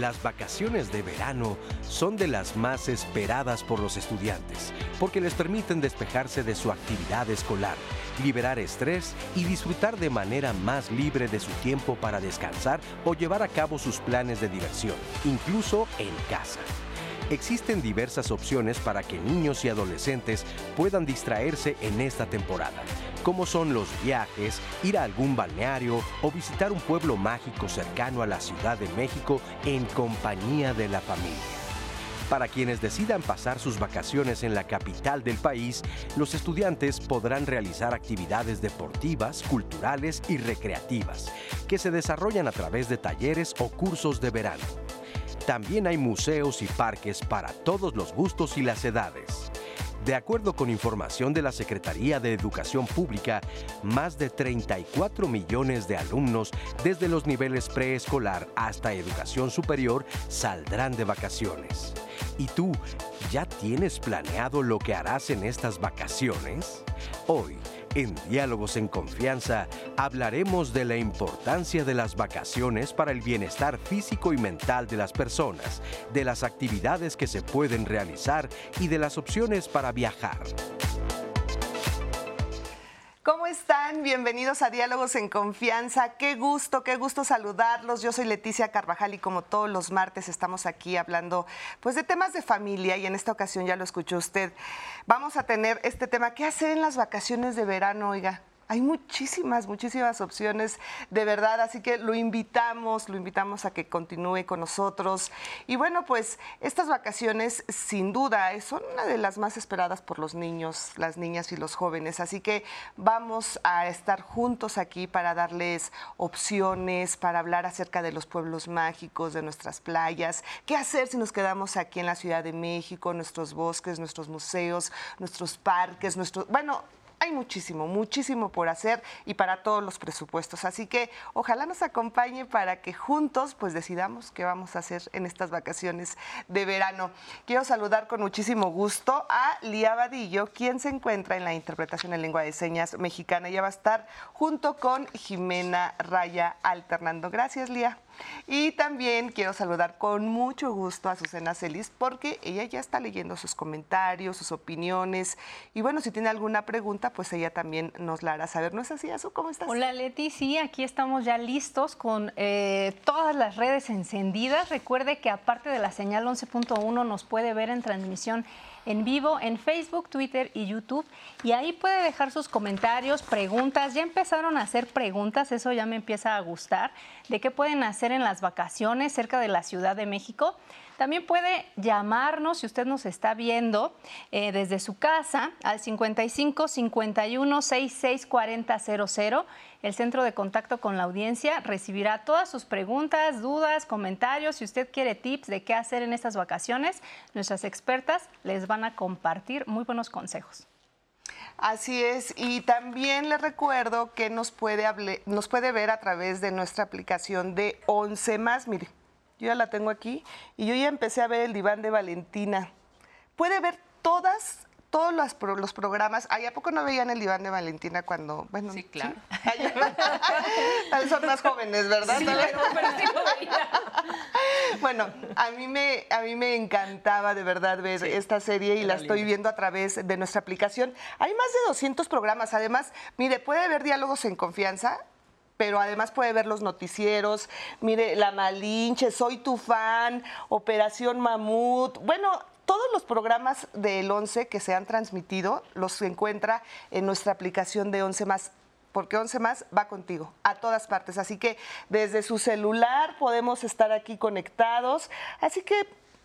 Las vacaciones de verano son de las más esperadas por los estudiantes porque les permiten despejarse de su actividad escolar, liberar estrés y disfrutar de manera más libre de su tiempo para descansar o llevar a cabo sus planes de diversión, incluso en casa. Existen diversas opciones para que niños y adolescentes puedan distraerse en esta temporada, como son los viajes, ir a algún balneario o visitar un pueblo mágico cercano a la Ciudad de México en compañía de la familia. Para quienes decidan pasar sus vacaciones en la capital del país, los estudiantes podrán realizar actividades deportivas, culturales y recreativas, que se desarrollan a través de talleres o cursos de verano. También hay museos y parques para todos los gustos y las edades. De acuerdo con información de la Secretaría de Educación Pública, más de 34 millones de alumnos desde los niveles preescolar hasta educación superior saldrán de vacaciones. ¿Y tú ya tienes planeado lo que harás en estas vacaciones? Hoy, en Diálogos en Confianza hablaremos de la importancia de las vacaciones para el bienestar físico y mental de las personas, de las actividades que se pueden realizar y de las opciones para viajar. ¿Cómo están? Bienvenidos a Diálogos en Confianza. Qué gusto, qué gusto saludarlos. Yo soy Leticia Carvajal y como todos los martes estamos aquí hablando pues de temas de familia y en esta ocasión ya lo escuchó usted. Vamos a tener este tema, ¿qué hacer en las vacaciones de verano, oiga? Hay muchísimas, muchísimas opciones de verdad, así que lo invitamos, lo invitamos a que continúe con nosotros. Y bueno, pues estas vacaciones sin duda son una de las más esperadas por los niños, las niñas y los jóvenes, así que vamos a estar juntos aquí para darles opciones, para hablar acerca de los pueblos mágicos, de nuestras playas, qué hacer si nos quedamos aquí en la Ciudad de México, nuestros bosques, nuestros museos, nuestros parques, nuestros, bueno, hay muchísimo, muchísimo por hacer y para todos los presupuestos. Así que ojalá nos acompañe para que juntos pues decidamos qué vamos a hacer en estas vacaciones de verano. Quiero saludar con muchísimo gusto a Lía Vadillo, quien se encuentra en la interpretación en lengua de señas mexicana. Ella va a estar junto con Jimena Raya alternando. Gracias, Lía. Y también quiero saludar con mucho gusto a Susana Celis porque ella ya está leyendo sus comentarios, sus opiniones. Y bueno, si tiene alguna pregunta, pues ella también nos la hará saber. ¿No es así, Azu? ¿Cómo estás? Hola, Leti. Sí, aquí estamos ya listos con eh, todas las redes encendidas. Recuerde que aparte de la señal 11.1 nos puede ver en transmisión en vivo en Facebook, Twitter y YouTube. Y ahí puede dejar sus comentarios, preguntas. Ya empezaron a hacer preguntas, eso ya me empieza a gustar, de qué pueden hacer en las vacaciones cerca de la Ciudad de México. También puede llamarnos si usted nos está viendo eh, desde su casa al 55 51 66 40 00. El centro de contacto con la audiencia recibirá todas sus preguntas, dudas, comentarios. Si usted quiere tips de qué hacer en estas vacaciones, nuestras expertas les van a compartir muy buenos consejos. Así es, y también le recuerdo que nos puede, nos puede ver a través de nuestra aplicación de 11 más. Mire, yo ya la tengo aquí y yo ya empecé a ver el diván de Valentina. Puede ver todas todos los, los programas. ¿Ay, a poco no veían el diván de Valentina cuando.? Bueno, sí, claro. Son más jóvenes, ¿verdad? Sí, pero, sí lo veía. Bueno, a mí, me, a mí me encantaba de verdad ver esta serie y la estoy viendo a través de nuestra aplicación. Hay más de 200 programas. Además, mire, puede ver diálogos en confianza pero además puede ver los noticieros, mire, La Malinche, Soy tu fan, Operación Mamut, bueno, todos los programas del 11 que se han transmitido los encuentra en nuestra aplicación de 11 más porque 11 más va contigo a todas partes. Así que desde su celular podemos estar aquí conectados. Así que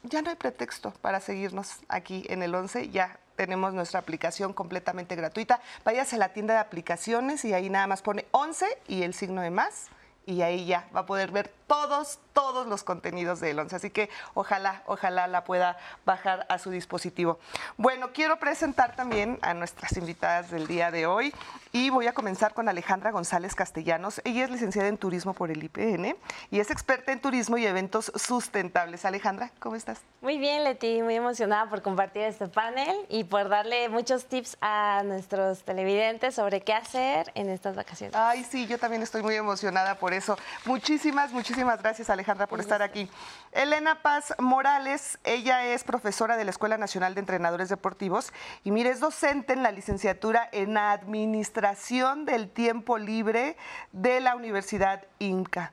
ya no hay pretexto para seguirnos aquí en el 11. Ya tenemos nuestra aplicación completamente gratuita. Váyase a la tienda de aplicaciones y ahí nada más pone 11 y el signo de más y ahí ya va a poder ver todos, todos los contenidos de Elonce. Así que ojalá, ojalá la pueda bajar a su dispositivo. Bueno, quiero presentar también a nuestras invitadas del día de hoy y voy a comenzar con Alejandra González Castellanos. Ella es licenciada en turismo por el IPN y es experta en turismo y eventos sustentables. Alejandra, ¿cómo estás? Muy bien, Leti, muy emocionada por compartir este panel y por darle muchos tips a nuestros televidentes sobre qué hacer en estas vacaciones. Ay, sí, yo también estoy muy emocionada por eso. Muchísimas, muchísimas Muchísimas gracias, Alejandra, por estar aquí. Elena Paz Morales, ella es profesora de la Escuela Nacional de Entrenadores Deportivos y mire, es docente en la licenciatura en Administración del Tiempo Libre de la Universidad Inca.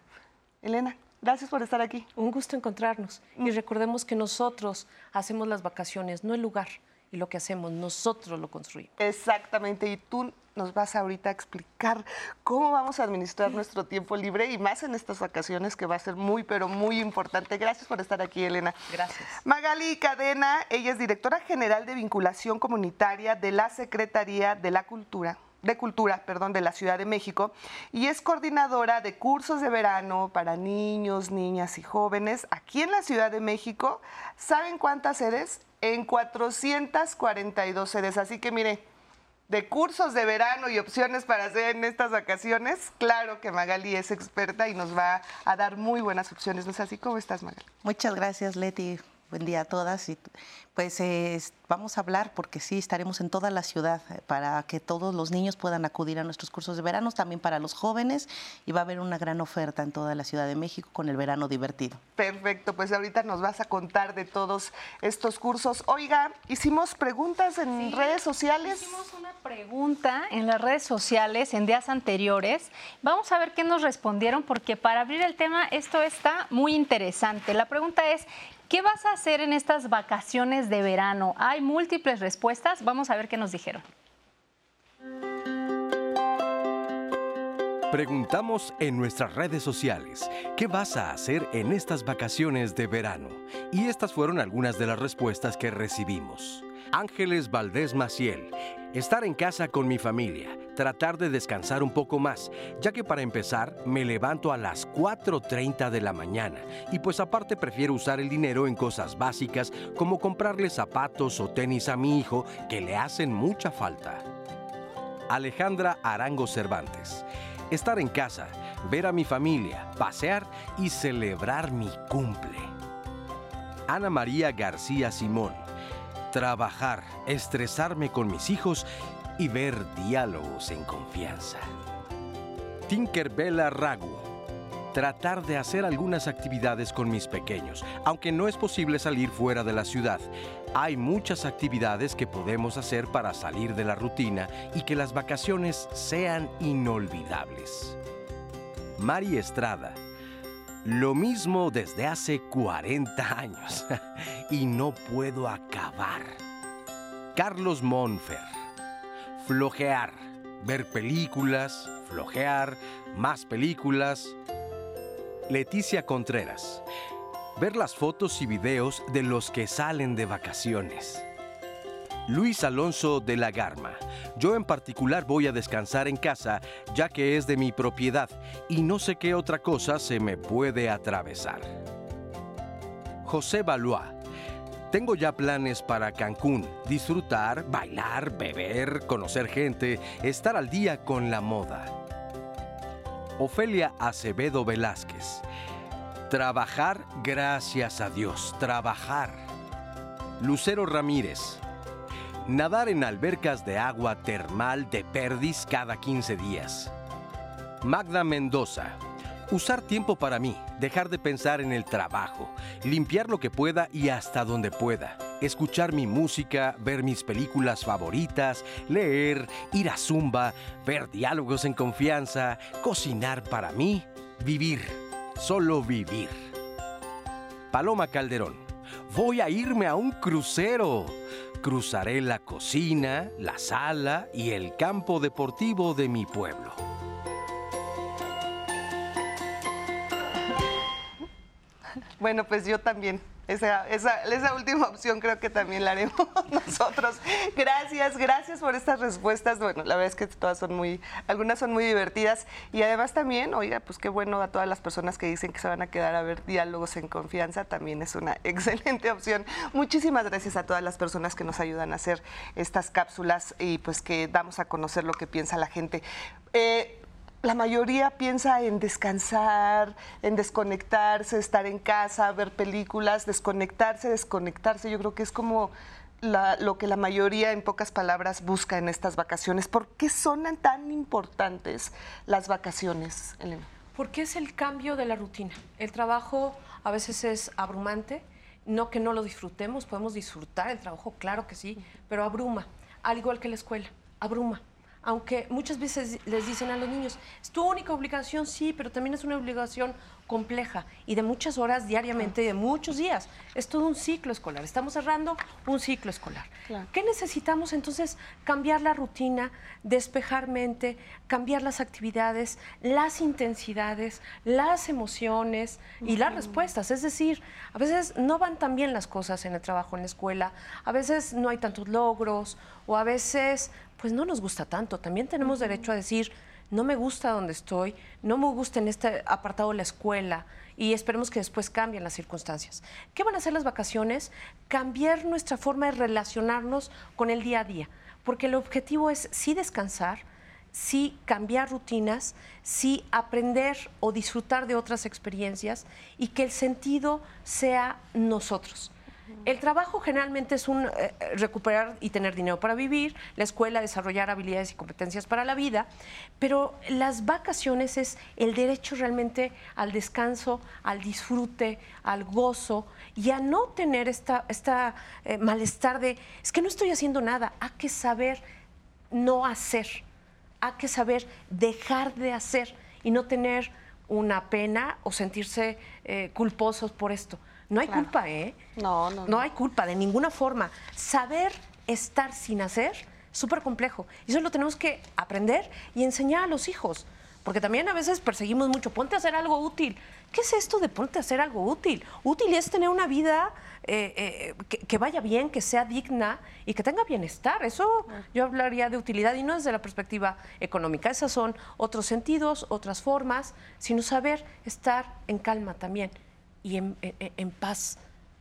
Elena. Gracias por estar aquí. Un gusto encontrarnos. Y recordemos que nosotros hacemos las vacaciones, no el lugar. Y lo que hacemos, nosotros lo construimos. Exactamente. Y tú nos vas ahorita a explicar cómo vamos a administrar nuestro tiempo libre y más en estas vacaciones que va a ser muy, pero muy importante. Gracias por estar aquí, Elena. Gracias. Magali Cadena, ella es directora general de vinculación comunitaria de la Secretaría de la Cultura de Cultura, perdón, de la Ciudad de México y es coordinadora de cursos de verano para niños, niñas y jóvenes aquí en la Ciudad de México. ¿Saben cuántas sedes? En 442 sedes. Así que mire, de cursos de verano y opciones para hacer en estas vacaciones, claro que Magali es experta y nos va a dar muy buenas opciones. ¿No es así? ¿Cómo estás, Magali? Muchas gracias, Leti. Buen día a todas. Y pues vamos a hablar porque sí, estaremos en toda la ciudad eh, para que todos los niños puedan acudir a nuestros cursos de verano, también para los jóvenes y va a haber una gran oferta en toda la Ciudad de México con el verano divertido. Perfecto, pues ahorita nos vas a contar de todos estos cursos. Oiga, hicimos preguntas en redes sociales. Hicimos una pregunta en las redes sociales en días anteriores. Vamos a ver qué nos respondieron porque para abrir el tema esto está muy interesante. La pregunta es, ¿Qué vas a hacer en estas vacaciones de verano? Hay múltiples respuestas. Vamos a ver qué nos dijeron. Preguntamos en nuestras redes sociales, ¿qué vas a hacer en estas vacaciones de verano? Y estas fueron algunas de las respuestas que recibimos. Ángeles Valdés Maciel, estar en casa con mi familia, tratar de descansar un poco más, ya que para empezar me levanto a las 4.30 de la mañana y pues aparte prefiero usar el dinero en cosas básicas como comprarle zapatos o tenis a mi hijo que le hacen mucha falta. Alejandra Arango Cervantes. Estar en casa, ver a mi familia, pasear y celebrar mi cumple. Ana María García Simón. Trabajar, estresarme con mis hijos y ver diálogos en confianza. Tinkerbella Ragu. Tratar de hacer algunas actividades con mis pequeños, aunque no es posible salir fuera de la ciudad. Hay muchas actividades que podemos hacer para salir de la rutina y que las vacaciones sean inolvidables. Mari Estrada. Lo mismo desde hace 40 años y no puedo acabar. Carlos Monfer flojear, ver películas, flojear, más películas. Leticia Contreras, ver las fotos y videos de los que salen de vacaciones. Luis Alonso de la Garma, yo en particular voy a descansar en casa ya que es de mi propiedad y no sé qué otra cosa se me puede atravesar. José Valois, tengo ya planes para Cancún, disfrutar, bailar, beber, conocer gente, estar al día con la moda. Ofelia Acevedo Velázquez. Trabajar, gracias a Dios, trabajar. Lucero Ramírez. Nadar en albercas de agua termal de Perdis cada 15 días. Magda Mendoza Usar tiempo para mí, dejar de pensar en el trabajo, limpiar lo que pueda y hasta donde pueda, escuchar mi música, ver mis películas favoritas, leer, ir a zumba, ver diálogos en confianza, cocinar para mí, vivir, solo vivir. Paloma Calderón, voy a irme a un crucero. Cruzaré la cocina, la sala y el campo deportivo de mi pueblo. Bueno, pues yo también. Esa, esa, esa, última opción creo que también la haremos nosotros. Gracias, gracias por estas respuestas. Bueno, la verdad es que todas son muy, algunas son muy divertidas. Y además también, oiga, pues qué bueno a todas las personas que dicen que se van a quedar a ver diálogos en confianza, también es una excelente opción. Muchísimas gracias a todas las personas que nos ayudan a hacer estas cápsulas y pues que damos a conocer lo que piensa la gente. Eh, la mayoría piensa en descansar, en desconectarse, estar en casa, ver películas, desconectarse, desconectarse. Yo creo que es como lo que la mayoría, en pocas palabras, busca en estas vacaciones. ¿Por qué son tan importantes las vacaciones, Elena? Porque es el cambio de la rutina. El trabajo a veces es abrumante, no que no lo disfrutemos, podemos disfrutar el trabajo, claro que sí, pero abruma, al igual que la escuela, abruma aunque muchas veces les dicen a los niños, es tu única obligación, sí, pero también es una obligación compleja y de muchas horas diariamente, de muchos días. Es todo un ciclo escolar. Estamos cerrando un ciclo escolar. ¿Qué necesitamos entonces? Cambiar la rutina, despejar mente, cambiar las actividades, las intensidades, las emociones y las respuestas. Es decir, a veces no van tan bien las cosas en el trabajo, en la escuela, a veces no hay tantos logros o a veces pues no nos gusta tanto. También tenemos derecho a decir, no me gusta donde estoy, no me gusta en este apartado la escuela y esperemos que después cambien las circunstancias. ¿Qué van a hacer las vacaciones? Cambiar nuestra forma de relacionarnos con el día a día, porque el objetivo es sí descansar, sí cambiar rutinas, sí aprender o disfrutar de otras experiencias y que el sentido sea nosotros. El trabajo generalmente es un eh, recuperar y tener dinero para vivir, la escuela desarrollar habilidades y competencias para la vida, pero las vacaciones es el derecho realmente al descanso, al disfrute, al gozo y a no tener esta, esta eh, malestar de es que no estoy haciendo nada, hay que saber no hacer, hay que saber dejar de hacer y no tener una pena o sentirse eh, culposos por esto. No hay culpa, ¿eh? No, no, no. hay culpa de ninguna forma. Saber estar sin hacer, súper complejo. Y eso lo tenemos que aprender y enseñar a los hijos. Porque también a veces perseguimos mucho, ponte a hacer algo útil. ¿Qué es esto de ponte a hacer algo útil? Útil es tener una vida eh, eh, que, vaya bien, que sea digna y que tenga bienestar. Eso yo hablaría de utilidad y no desde la perspectiva económica. Esas son otros sentidos, otras formas, sino saber estar en calma también y en, paz,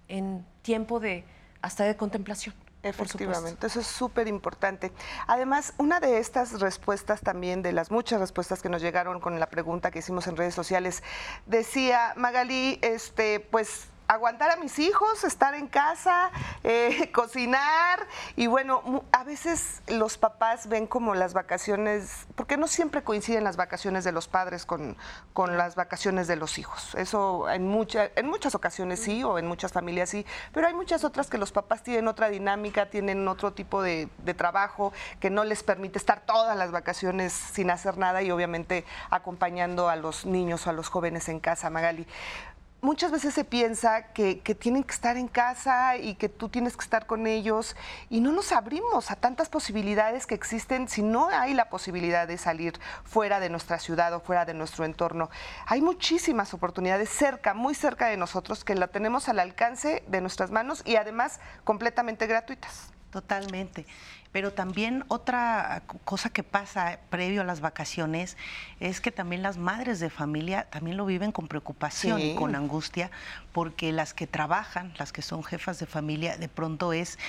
en tiempo de hasta de contemplación. Efectivamente, eso es súper importante. Además, una de estas respuestas también, de las muchas respuestas que nos llegaron con la pregunta que hicimos en redes sociales, decía Magali, este, pues aguantar a mis hijos, estar en casa, eh, cocinar y bueno, a veces los papás ven como las vacaciones, porque no siempre coinciden las vacaciones de los padres con, con las vacaciones de los hijos. Eso en, en muchas ocasiones sí, o en muchas familias sí, pero hay muchas otras que los papás tienen otra dinámica, tienen otro tipo de, de trabajo que no les permite estar todas las vacaciones sin hacer nada y obviamente acompañando a los niños o a los jóvenes en casa, Magali muchas veces se piensa que, tienen que estar en casa y que tú tienes que estar con ellos y no nos abrimos a tantas posibilidades que existen si no hay la posibilidad de salir fuera de nuestra ciudad o fuera de nuestro entorno. Hay muchísimas oportunidades cerca, muy cerca de nosotros, que la tenemos al alcance de nuestras manos y además completamente gratuitas. Totalmente. Pero también otra cosa que pasa previo a las vacaciones es que también las madres de familia también lo viven con preocupación y con angustia, porque las que trabajan, las que son jefas de familia, de pronto es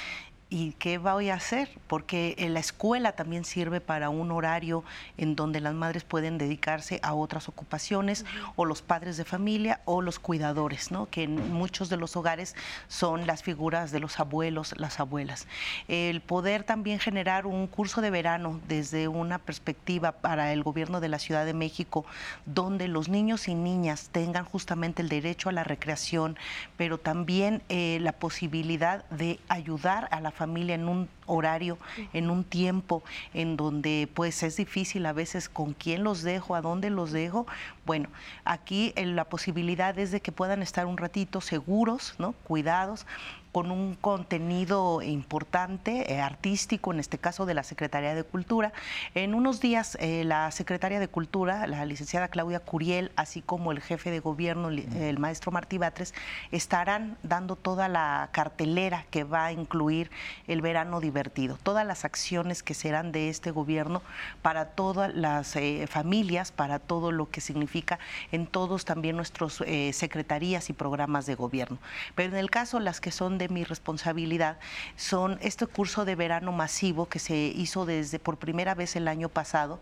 ¿Y qué voy a hacer? Porque la escuela también sirve para un horario en donde las madres pueden dedicarse a otras ocupaciones, o los padres de familia, o los cuidadores, ¿no? que en muchos de los hogares son las figuras de los abuelos, las abuelas. El poder también generar un curso de verano desde una perspectiva para el gobierno de la Ciudad de México, donde los niños y niñas tengan justamente el derecho a la recreación, pero también eh, la posibilidad de ayudar a la familia familia en un horario, en un tiempo en donde pues es difícil a veces con quién los dejo, a dónde los dejo. Bueno, aquí eh, la posibilidad es de que puedan estar un ratito seguros, ¿no? Cuidados, con un contenido importante, eh, artístico, en este caso de la Secretaría de Cultura. En unos días, eh, la Secretaria de Cultura, la licenciada Claudia Curiel, así como el jefe de gobierno, el maestro Martí Batres, estarán dando toda la cartelera que va a incluir el verano divertido, todas las acciones que serán de este gobierno para todas las eh, familias, para todo lo que significa en todos también nuestros secretarías y programas de gobierno. Pero en el caso las que son mi responsabilidad son este curso de verano masivo que se hizo desde por primera vez el año pasado.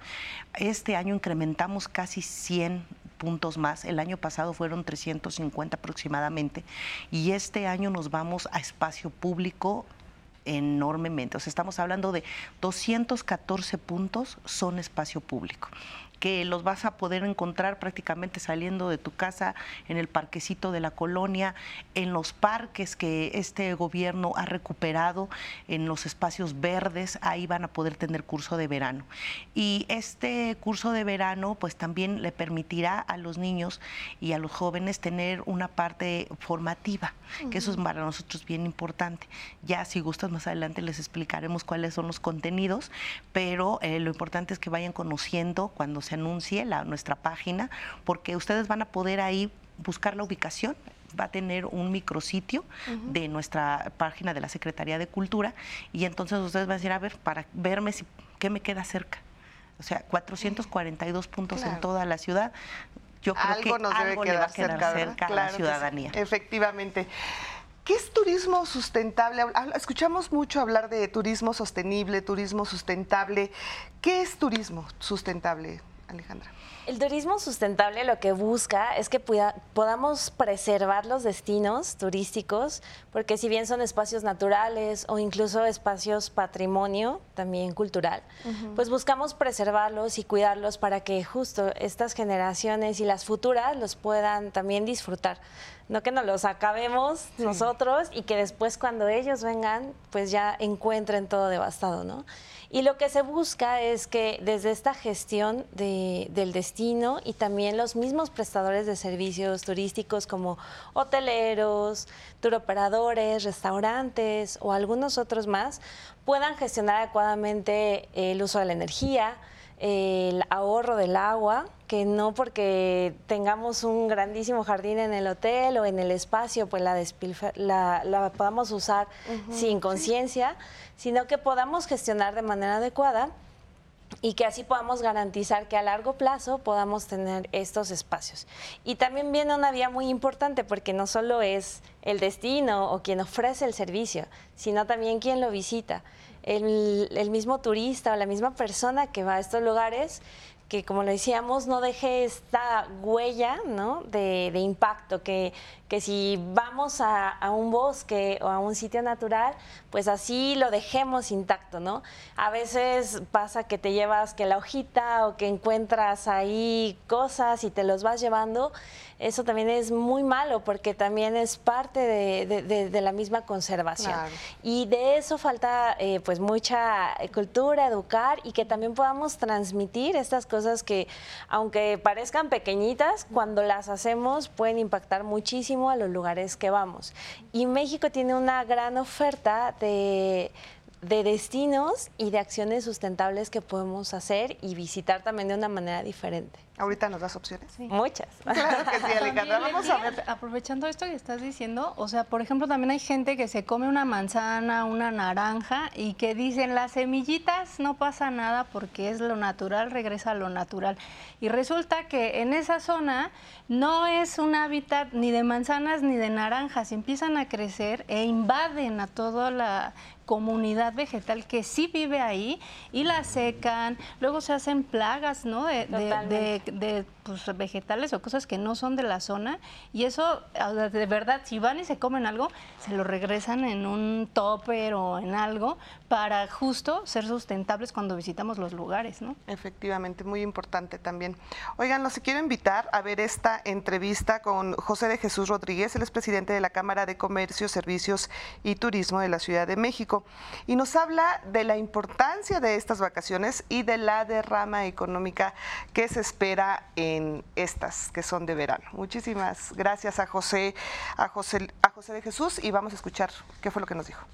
Este año incrementamos casi 100 puntos más. El año pasado fueron 350 aproximadamente y este año nos vamos a espacio público enormemente. O sea, estamos hablando de 214 puntos son espacio público que los vas a poder encontrar prácticamente saliendo de tu casa, en el parquecito de la colonia, en los parques que este gobierno ha recuperado, en los espacios verdes, ahí van a poder tener curso de verano. Y este curso de verano pues también le permitirá a los niños y a los jóvenes tener una parte formativa, que eso es para nosotros bien importante. Ya si gustas más adelante les explicaremos cuáles son los contenidos, pero eh, lo importante es que vayan conociendo cuando se anuncie la, nuestra página, porque ustedes van a poder ahí buscar la ubicación va a tener un micrositio de nuestra página de la Secretaría de Cultura y entonces ustedes van a decir, a ver, para verme si, qué me queda cerca. O sea, 442 puntos en toda la ciudad. Yo creo algo que nos algo debe le va a quedar cerca, cerca, a la ciudadanía. sí, efectivamente. ¿Qué es turismo sustentable? Escuchamos mucho hablar de turismo sostenible, turismo sustentable. ¿Qué es turismo sustentable, Alejandra? El turismo sustentable lo que busca es que pueda- podamos preservar los destinos turísticos, porque si bien son espacios naturales o incluso espacios patrimonio, también cultural, pues buscamos preservarlos y cuidarlos para que justo estas generaciones y las futuras los puedan también disfrutar. No que nos los acabemos nosotros y que después cuando ellos vengan, pues ya encuentren todo devastado, ¿no? Y lo que se busca es que desde esta gestión de- del destino y también los mismos prestadores de servicios turísticos como hoteleros, turoperadores, restaurantes o algunos otros más puedan gestionar adecuadamente el uso de la energía, el ahorro del agua, que no porque tengamos un grandísimo jardín en el hotel o en el espacio, pues la, despilfa- la, la podamos usar sin conciencia, sino que podamos gestionar de manera adecuada y que así podamos garantizar que a largo plazo podamos tener estos espacios. Y también viene una vía muy importante porque no solo es el destino o quien ofrece el servicio, sino también quien lo visita. El, el mismo turista o la misma persona que va a estos lugares que como le decíamos, no deje esta huella ¿no? de, de impacto, que, que si vamos a, a un bosque o a un sitio natural, pues así lo dejemos intacto, ¿no? A veces pasa que te llevas que la hojita o que encuentras ahí cosas y te los vas llevando, eso también es muy malo porque también es parte de, de- de- de la misma conservación. Claro. Y de eso falta eh, pues mucha cultura, educar y que también podamos transmitir estas cosas que aunque parezcan pequeñitas, cuando las hacemos pueden impactar muchísimo a los lugares que vamos. Y México tiene una gran oferta de de destinos y de acciones sustentables que podemos hacer y visitar también de una manera diferente. Ahorita nos das opciones. Muchas. Claro que sí, Alejandra. Vamos a ver. Aprovechando esto que estás diciendo, o sea, por ejemplo, también hay gente que se come una manzana, una naranja y que dicen las semillitas no pasa nada porque es lo natural, regresa a lo natural. Y resulta que en esa zona no es un hábitat ni de manzanas ni de naranjas, empiezan a crecer e invaden a toda la comunidad vegetal que sí vive ahí y la secan, luego se hacen plagas, ¿no? De, de- pues, vegetales o cosas que no son de la zona y eso de verdad si van y se comen algo se lo regresan en un topper o en algo para justo ser sustentables cuando visitamos los lugares, ¿no? Efectivamente, muy importante también. Oigan, los quiero invitar a ver esta entrevista con José de Jesús Rodríguez, él es presidente de la Cámara de Comercio, Servicios y Turismo de la Ciudad de México, y nos habla de la importancia de estas vacaciones y de la derrama económica que se espera en estas que son de verano. Muchísimas gracias a José, a José, a José de Jesús y vamos a escuchar qué fue lo que nos dijo.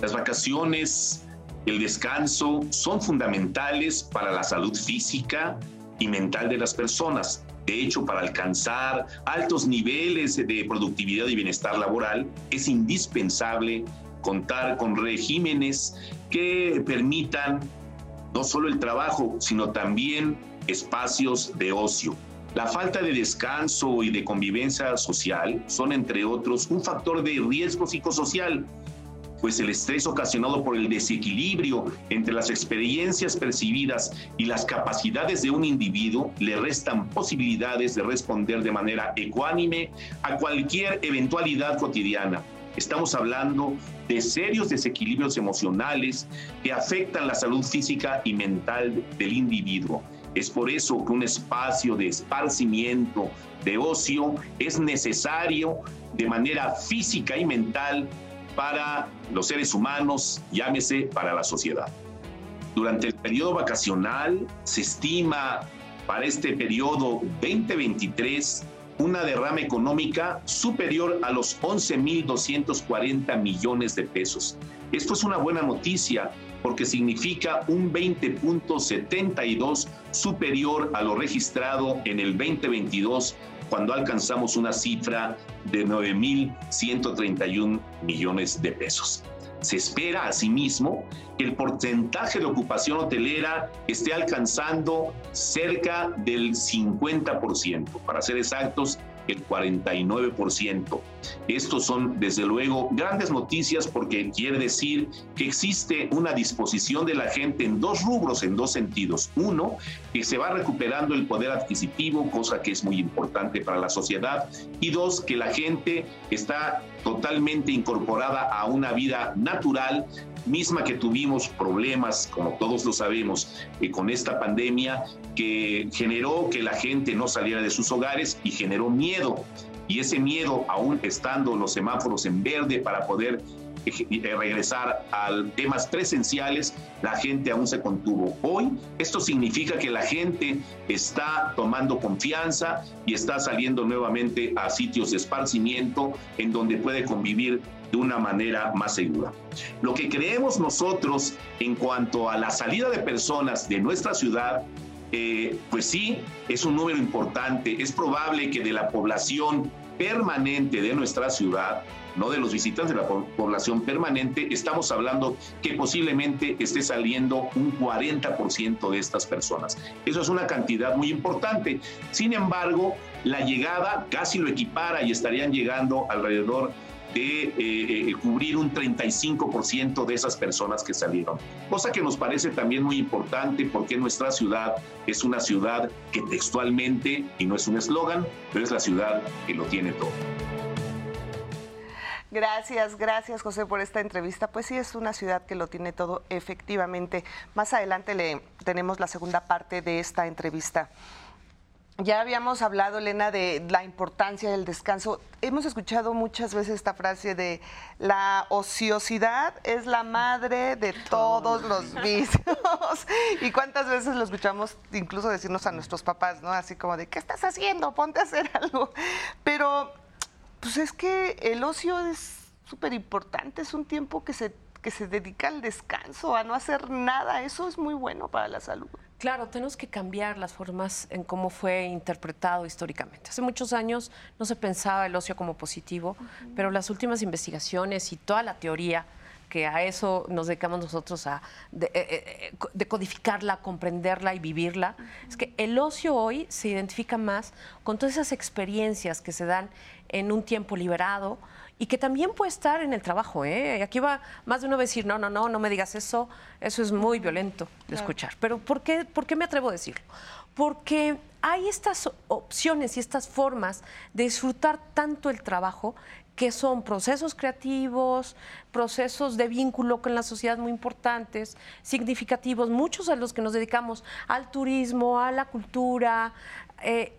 Las vacaciones, el descanso son fundamentales para la salud física y mental de las personas. De hecho, para alcanzar altos niveles de productividad y bienestar laboral, es indispensable contar con regímenes que permitan no solo el trabajo, sino también espacios de ocio. La falta de descanso y de convivencia social son, entre otros, un factor de riesgo psicosocial pues el estrés ocasionado por el desequilibrio entre las experiencias percibidas y las capacidades de un individuo le restan posibilidades de responder de manera ecuánime a cualquier eventualidad cotidiana. Estamos hablando de serios desequilibrios emocionales que afectan la salud física y mental del individuo. Es por eso que un espacio de esparcimiento, de ocio, es necesario de manera física y mental para los seres humanos, llámese para la sociedad. Durante el periodo vacacional se estima para este periodo 2023 una derrama económica superior a los 11.240 millones de pesos. Esto es una buena noticia porque significa un 20.72 superior a lo registrado en el 2022 cuando alcanzamos una cifra de 9.131 millones de pesos. Se espera asimismo que el porcentaje de ocupación hotelera esté alcanzando cerca del 50%, para ser exactos, el 49%. Estos son, desde luego, grandes noticias porque quiere decir que existe una disposición de la gente en dos rubros, en dos sentidos. Uno, que se va recuperando el poder adquisitivo, cosa que es muy importante para la sociedad. Y dos, que la gente está totalmente incorporada a una vida natural misma que tuvimos problemas, como todos lo sabemos, eh, con esta pandemia que generó que la gente no saliera de sus hogares y generó miedo. Y ese miedo, aún estando los semáforos en verde para poder regresar a temas presenciales, la gente aún se contuvo. Hoy esto significa que la gente está tomando confianza y está saliendo nuevamente a sitios de esparcimiento en donde puede convivir de una manera más segura. Lo que creemos nosotros en cuanto a la salida de personas de nuestra ciudad, eh, pues sí, es un número importante. Es probable que de la población permanente de nuestra ciudad, no de los visitantes de la población permanente, estamos hablando que posiblemente esté saliendo un 40% de estas personas. Eso es una cantidad muy importante. Sin embargo, la llegada casi lo equipara y estarían llegando alrededor de eh, eh, cubrir un 35% de esas personas que salieron. Cosa que nos parece también muy importante porque nuestra ciudad es una ciudad que textualmente, y no es un eslogan, pero es la ciudad que lo tiene todo. Gracias, gracias José por esta entrevista. Pues sí, es una ciudad que lo tiene todo efectivamente. Más adelante le tenemos la segunda parte de esta entrevista. Ya habíamos hablado, Elena, de la importancia del descanso. Hemos escuchado muchas veces esta frase de la ociosidad es la madre de todos los vicios. y cuántas veces lo escuchamos incluso decirnos a nuestros papás, ¿no? Así como de, ¿qué estás haciendo? Ponte a hacer algo. Pero, pues es que el ocio es súper importante, es un tiempo que se, que se dedica al descanso, a no hacer nada. Eso es muy bueno para la salud. Claro, tenemos que cambiar las formas en cómo fue interpretado históricamente. Hace muchos años no se pensaba el ocio como positivo, pero las últimas investigaciones y toda la teoría que a eso nos dedicamos nosotros a eh, eh, eh, decodificarla, comprenderla y vivirla, es que el ocio hoy se identifica más con todas esas experiencias que se dan en un tiempo liberado, y que también puede estar en el trabajo. ¿eh? Aquí va más de uno a decir, no, no, no, no me digas eso, eso es muy violento de escuchar. Pero ¿por qué, ¿por qué me atrevo a decirlo? Porque hay estas opciones y estas formas de disfrutar tanto el trabajo que son procesos creativos, procesos de vínculo con la sociedad muy importantes, significativos, muchos a los que nos dedicamos al turismo, a la cultura, eh,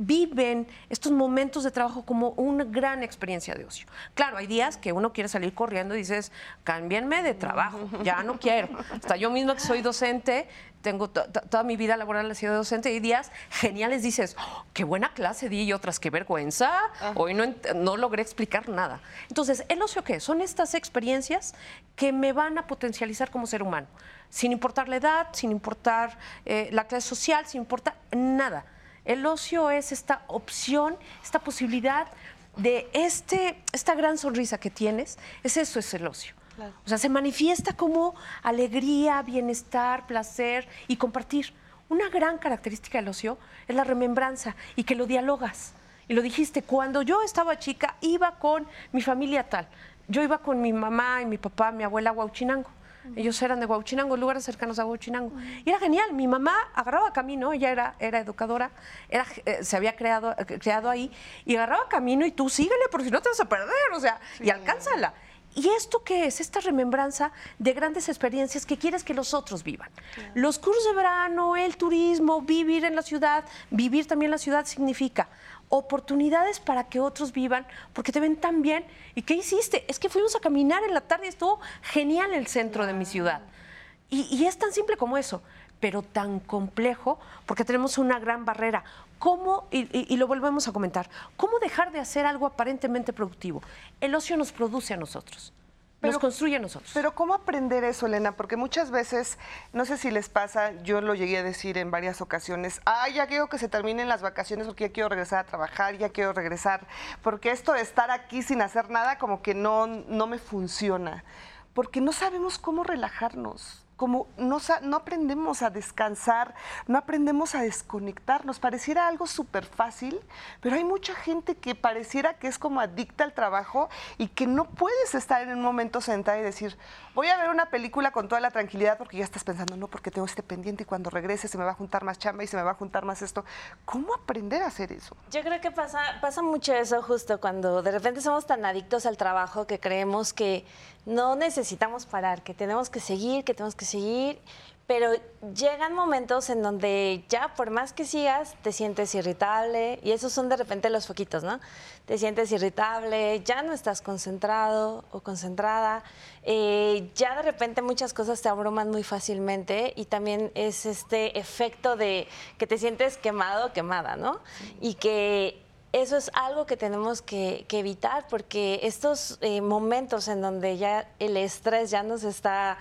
viven estos momentos de trabajo como una gran experiencia de ocio. Claro, hay días que uno quiere salir corriendo y dices, cámbienme de trabajo, ya no quiero. Hasta yo misma que soy docente, tengo toda mi vida laboral ha sido docente y días geniales dices, oh, qué buena clase di y otras, qué vergüenza, hoy no, no logré explicar nada. Entonces, ¿el ocio qué? Son estas experiencias que me van a potencializar como ser humano, sin importar la edad, sin importar eh, la clase social, sin importar nada el ocio es esta opción, esta posibilidad de este, esta gran sonrisa que tienes, es eso, es el ocio. O sea, se manifiesta como alegría, bienestar, placer y compartir. Una gran característica del ocio es la remembranza y que lo dialogas. Y lo dijiste, cuando yo estaba chica iba con mi familia tal. Yo iba con mi mamá y mi papá, mi abuela a Huauchinango. Ellos eran de Huachinango, lugares cercanos a Huachinango. Y era genial. Mi mamá agarraba camino, ella era, era educadora, era, eh, se había creado, eh, creado ahí, y agarraba camino y tú síguele, porque si no te vas a perder, o sea, y alcánzala. ¿Y esto qué es? Esta remembranza de grandes experiencias que quieres que los otros vivan. Los cursos de verano, el turismo, vivir en la ciudad, vivir también la ciudad significa oportunidades para que otros vivan, porque te ven tan bien. ¿Y qué hiciste? Es que fuimos a caminar en la tarde y estuvo genial el centro de mi ciudad. Y, es tan simple como eso, pero tan complejo, porque tenemos una gran barrera. ¿Cómo, y lo volvemos a comentar, cómo dejar de hacer algo aparentemente productivo? El ocio nos produce a nosotros, nos construye a nosotros. Pero ¿cómo aprender eso, Elena? Porque muchas veces, no sé si les pasa, yo lo llegué a decir en varias ocasiones, ah, ya quiero que se terminen las vacaciones porque ya quiero regresar a trabajar, ya quiero regresar, porque esto de estar aquí sin hacer nada como que no, no me funciona, porque no sabemos cómo relajarnos. Como no, aprendemos a descansar, no aprendemos a desconectarnos. Pareciera algo súper fácil, pero hay mucha gente que pareciera que es como adicta al trabajo y que no puedes estar en un momento sentada y decir, voy a ver una película con toda la tranquilidad porque ya estás pensando, no, porque tengo este pendiente y cuando regrese se me va a juntar más chamba y se me va a juntar más esto. ¿Cómo aprender a hacer eso? Yo creo que pasa, pasa mucho eso justo cuando de repente somos tan adictos al trabajo que creemos que no necesitamos parar, que tenemos que seguir, que tenemos que seguir, pero llegan momentos en donde ya por más que sigas te sientes irritable y esos son de repente los foquitos, ¿no? Te sientes irritable, ya no estás concentrado o concentrada, eh, ya de repente muchas cosas te abruman muy fácilmente y también es este efecto de que te sientes quemado o quemada, ¿no? Y que eso es algo que tenemos que, que evitar porque estos eh, momentos en donde ya el estrés ya nos está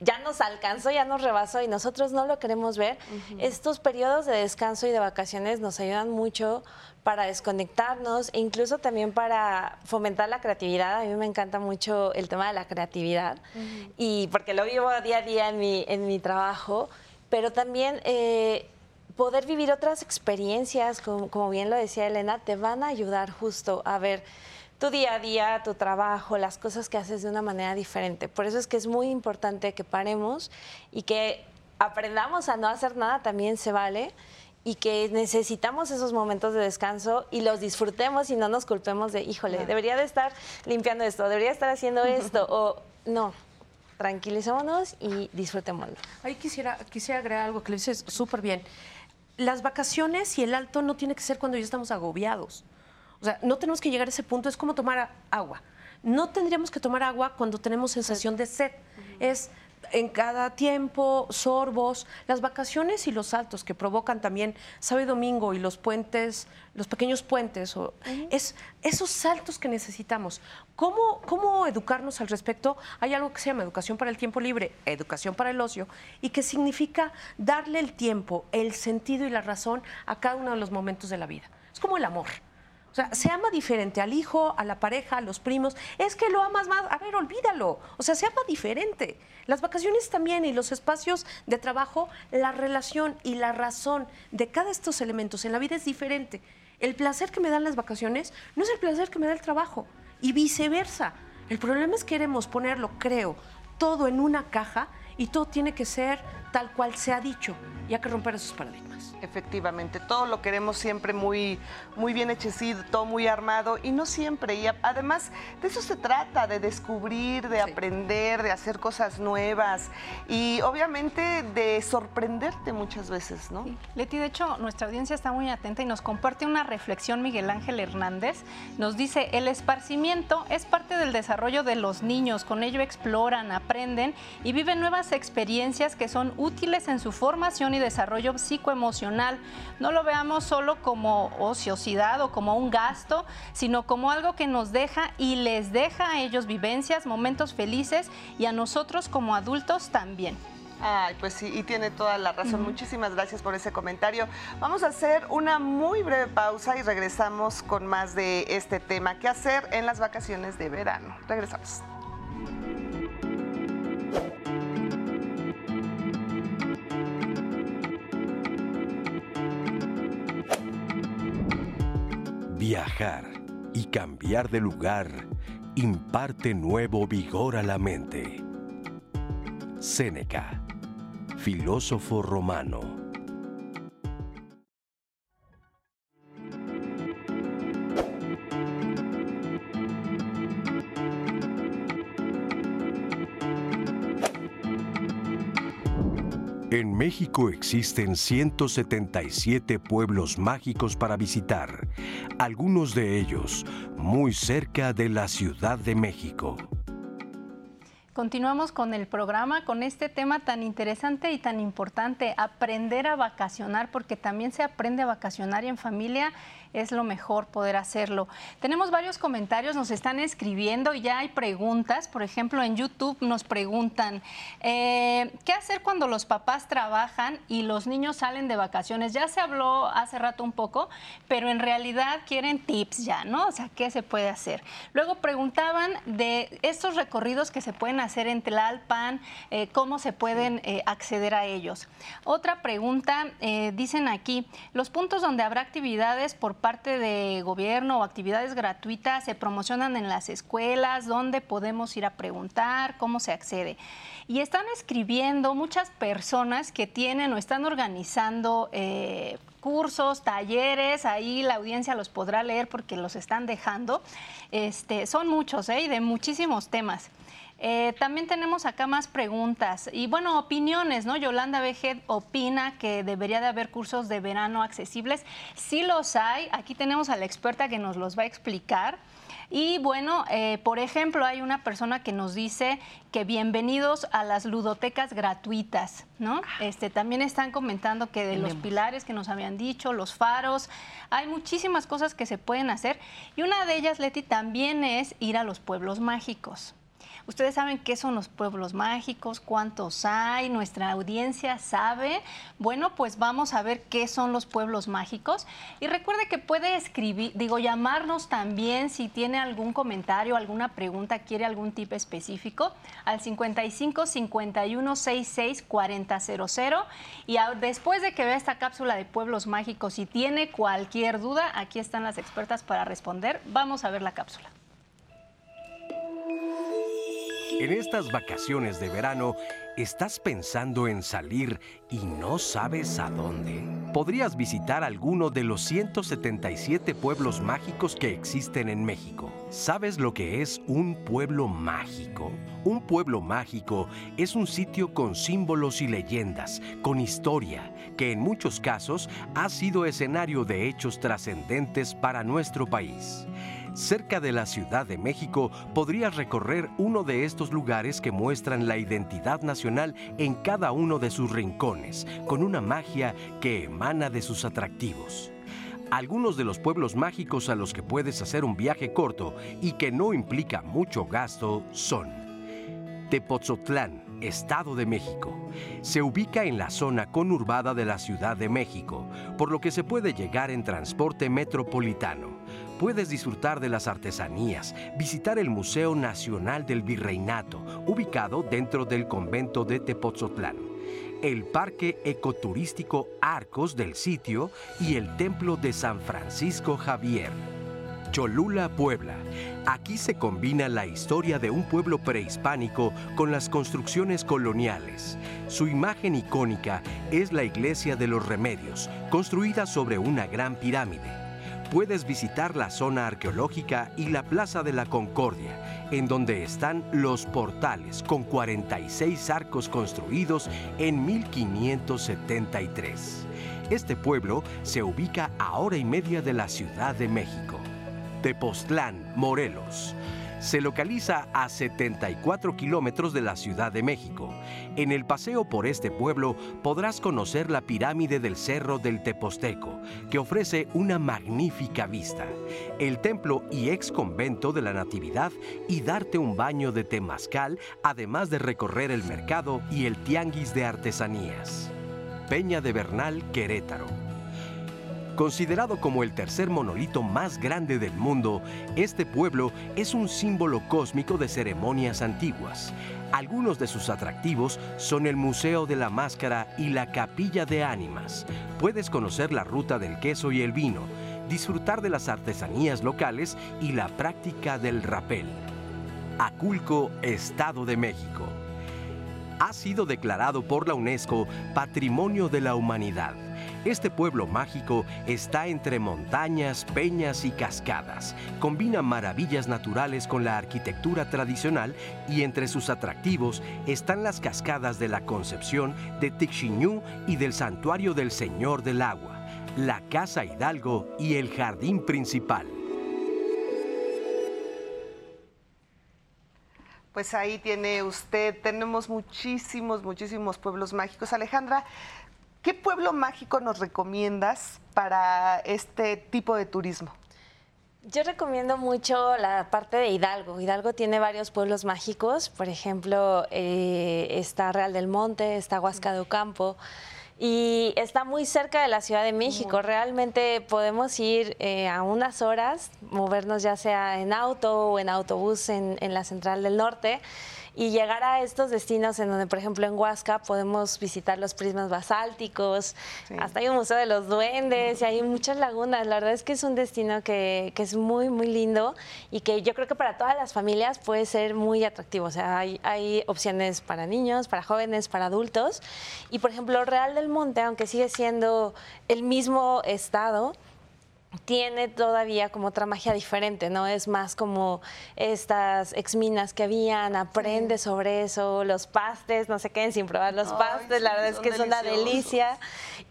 ya nos alcanzó, ya nos rebasó y nosotros no lo queremos ver. Estos periodos de descanso y de vacaciones nos ayudan mucho para desconectarnos e incluso también para fomentar la creatividad. A mí me encanta mucho el tema de la creatividad y porque lo vivo día a día en mi, en mi trabajo, pero también eh, poder vivir otras experiencias, como, como bien lo decía Elena, te van a ayudar justo a ver tu día a día, tu trabajo, las cosas que haces de una manera diferente. Por eso es que es muy importante que paremos y que aprendamos a no hacer nada, también se vale, y que necesitamos esos momentos de descanso y los disfrutemos y no nos culpemos de, híjole, debería de estar limpiando esto, debería estar haciendo esto, o no, tranquilicémonos y disfrutémoslo. Ahí quisiera, quisiera agregar algo que le dices súper bien. Las vacaciones y el alto no tiene que ser cuando ya estamos agobiados. O sea, no tenemos que llegar a ese punto, es como tomar agua. No tendríamos que tomar agua cuando tenemos sensación de sed. Es en cada tiempo, sorbos, las vacaciones y los saltos que provocan también sábado y domingo y los puentes, los pequeños puentes, o, es esos saltos que necesitamos. ¿Cómo, ¿Cómo educarnos al respecto? Hay algo que se llama educación para el tiempo libre, educación para el ocio, y que significa darle el tiempo, el sentido y la razón a cada uno de los momentos de la vida. Es como el amor. O sea, se ama diferente al hijo, a la pareja, a los primos. Es que lo amas más. A ver, olvídalo. O sea, se ama diferente. Las vacaciones también y los espacios de trabajo, la relación y la razón de cada estos elementos en la vida es diferente. El placer que me dan las vacaciones no es el placer que me da el trabajo. Y viceversa. El problema es que queremos ponerlo, creo, todo en una caja y todo tiene que ser tal cual se ha dicho. Y hay que romper esos paradigmas. Efectivamente, todo lo queremos siempre muy, muy bien hechecido, todo muy armado y no siempre. Y a- además de eso se trata, de descubrir, de aprender, de hacer cosas nuevas y obviamente de sorprenderte muchas veces, ¿no? Leti, de hecho, nuestra audiencia está muy atenta y nos comparte una reflexión Miguel Ángel Hernández. Nos dice, el esparcimiento es parte del desarrollo de los niños, con ello exploran, aprenden y viven nuevas experiencias que son útiles en su formación y desarrollo psicoemocional. No lo veamos solo como ociosidad o como un gasto, sino como algo que nos deja y les deja a ellos vivencias, momentos felices y a nosotros como adultos también. Ay, pues sí, y tiene toda la razón. Muchísimas gracias por ese comentario. Vamos a hacer una muy breve pausa y regresamos con más de este tema. ¿Qué hacer en las vacaciones de verano? Regresamos. Viajar y cambiar de lugar imparte nuevo vigor a la mente. Séneca, filósofo romano. En México existen 177 pueblos mágicos para visitar, algunos de ellos muy cerca de la Ciudad de México. Continuamos con el programa, con este tema tan interesante y tan importante, aprender a vacacionar, porque también se aprende a vacacionar en familia es lo mejor poder hacerlo. Tenemos varios comentarios, nos están escribiendo y ya hay preguntas. Por ejemplo, en YouTube nos preguntan, eh, ¿qué hacer cuando los papás trabajan y los niños salen de vacaciones? Ya se habló hace rato un poco, pero en realidad quieren tips ya, ¿no? O sea, ¿qué se puede hacer? Luego preguntaban de estos recorridos que se pueden hacer en Tlalpan, eh, cómo se pueden eh, acceder a ellos. Otra pregunta, dicen aquí, los puntos donde habrá actividades por parte de gobierno o actividades gratuitas se promocionan en las escuelas, dónde podemos ir a preguntar, cómo se accede. Y están escribiendo muchas personas que tienen o están organizando eh, cursos, talleres, ahí la audiencia los podrá leer porque los están dejando. Este, son muchos ¿eh? de muchísimos temas. Eh, también tenemos acá más preguntas y bueno, opiniones, ¿no? Yolanda Vejet opina que debería de haber cursos de verano accesibles. Sí los hay, aquí tenemos a la experta que nos los va a explicar. Y bueno, eh, por ejemplo, hay una persona que nos dice que bienvenidos a las ludotecas gratuitas, ¿no? Este, también están comentando que de los pilares que nos habían dicho, los faros, hay muchísimas cosas que se pueden hacer. Y una de ellas, Leti, también es ir a los pueblos mágicos. Ustedes saben qué son los pueblos mágicos, cuántos hay, nuestra audiencia sabe. Bueno, pues vamos a ver qué son los pueblos mágicos. Y recuerde que puede escribir, digo, llamarnos también si tiene algún comentario, alguna pregunta, quiere algún tip específico al 55 51 66 4000. Y después de que vea esta cápsula de pueblos mágicos, y tiene cualquier duda, aquí están las expertas para responder. Vamos a ver la cápsula. En estas vacaciones de verano, ¿estás pensando en salir y no sabes a dónde? Podrías visitar alguno de los 177 pueblos mágicos que existen en México. ¿Sabes lo que es un pueblo mágico? Un pueblo mágico es un sitio con símbolos y leyendas, con historia, que en muchos casos ha sido escenario de hechos trascendentes para nuestro país. Cerca de la Ciudad de México podrías recorrer uno de estos lugares que muestran la identidad nacional en cada uno de sus rincones, con una magia que emana de sus atractivos. Algunos de los pueblos mágicos a los que puedes hacer un viaje corto y que no implica mucho gasto son Tepotzotlán, Estado de México. Se ubica en la zona conurbada de la Ciudad de México, por lo que se puede llegar en transporte metropolitano puedes disfrutar de las artesanías, visitar el Museo Nacional del Virreinato, ubicado dentro del convento de Tepoztlán, el Parque Ecoturístico Arcos del sitio y el Templo de San Francisco Javier. Cholula, Puebla. Aquí se combina la historia de un pueblo prehispánico con las construcciones coloniales. Su imagen icónica es la Iglesia de los Remedios, construida sobre una gran pirámide puedes visitar la zona arqueológica y la Plaza de la Concordia, en donde están los portales con 46 arcos construidos en 1573. Este pueblo se ubica a hora y media de la Ciudad de México. Tepoztlán, Morelos se localiza a 74 kilómetros de la Ciudad de México. En el paseo por este pueblo podrás conocer la pirámide del Cerro del Teposteco, que ofrece una magnífica vista, el templo y ex convento de la Natividad y darte un baño de temazcal, además de recorrer el mercado y el tianguis de artesanías. Peña de Bernal, Querétaro. Considerado como el tercer monolito más grande del mundo, este pueblo es un símbolo cósmico de ceremonias antiguas. Algunos de sus atractivos son el Museo de la Máscara y la Capilla de Ánimas. Puedes conocer la ruta del queso y el vino, disfrutar de las artesanías locales y la práctica del rapel. Aculco, Estado de México. ha sido declarado por la UNESCO Patrimonio de la Humanidad. Este pueblo mágico está entre montañas, peñas y cascadas. Combina maravillas naturales con la arquitectura tradicional y entre sus atractivos están las cascadas de la Concepción, de Tixinú y del Santuario del Señor del Agua, la Casa Hidalgo y el Jardín Principal. Pues ahí tiene usted, tenemos muchísimos, muchísimos pueblos mágicos. Alejandra, ¿qué pueblo mágico nos recomiendas para este tipo de turismo? Yo recomiendo mucho la parte de Hidalgo. Hidalgo tiene varios pueblos mágicos, por ejemplo, eh, está Real del Monte, está Huasca de Ocampo y está muy cerca de la Ciudad de México. Realmente podemos ir eh, a unas horas, movernos ya sea en auto o en autobús en, en la Central del Norte y llegar a estos destinos en donde, por ejemplo, en Huasca podemos visitar los prismas basálticos, hasta hay un museo de los duendes y hay muchas lagunas. La verdad es que es un destino que, que, es muy, muy lindo y que yo creo que para todas las familias puede ser muy atractivo. O sea, hay, hay opciones para niños, para jóvenes, para adultos. Y, por ejemplo, Real del Monte, aunque sigue siendo el mismo estado, tiene todavía como otra magia diferente, ¿no? Es más como estas exminas que habían, aprende sobre eso, los pastes, no se queden sin probar los pastes, la verdad es que es una delicia.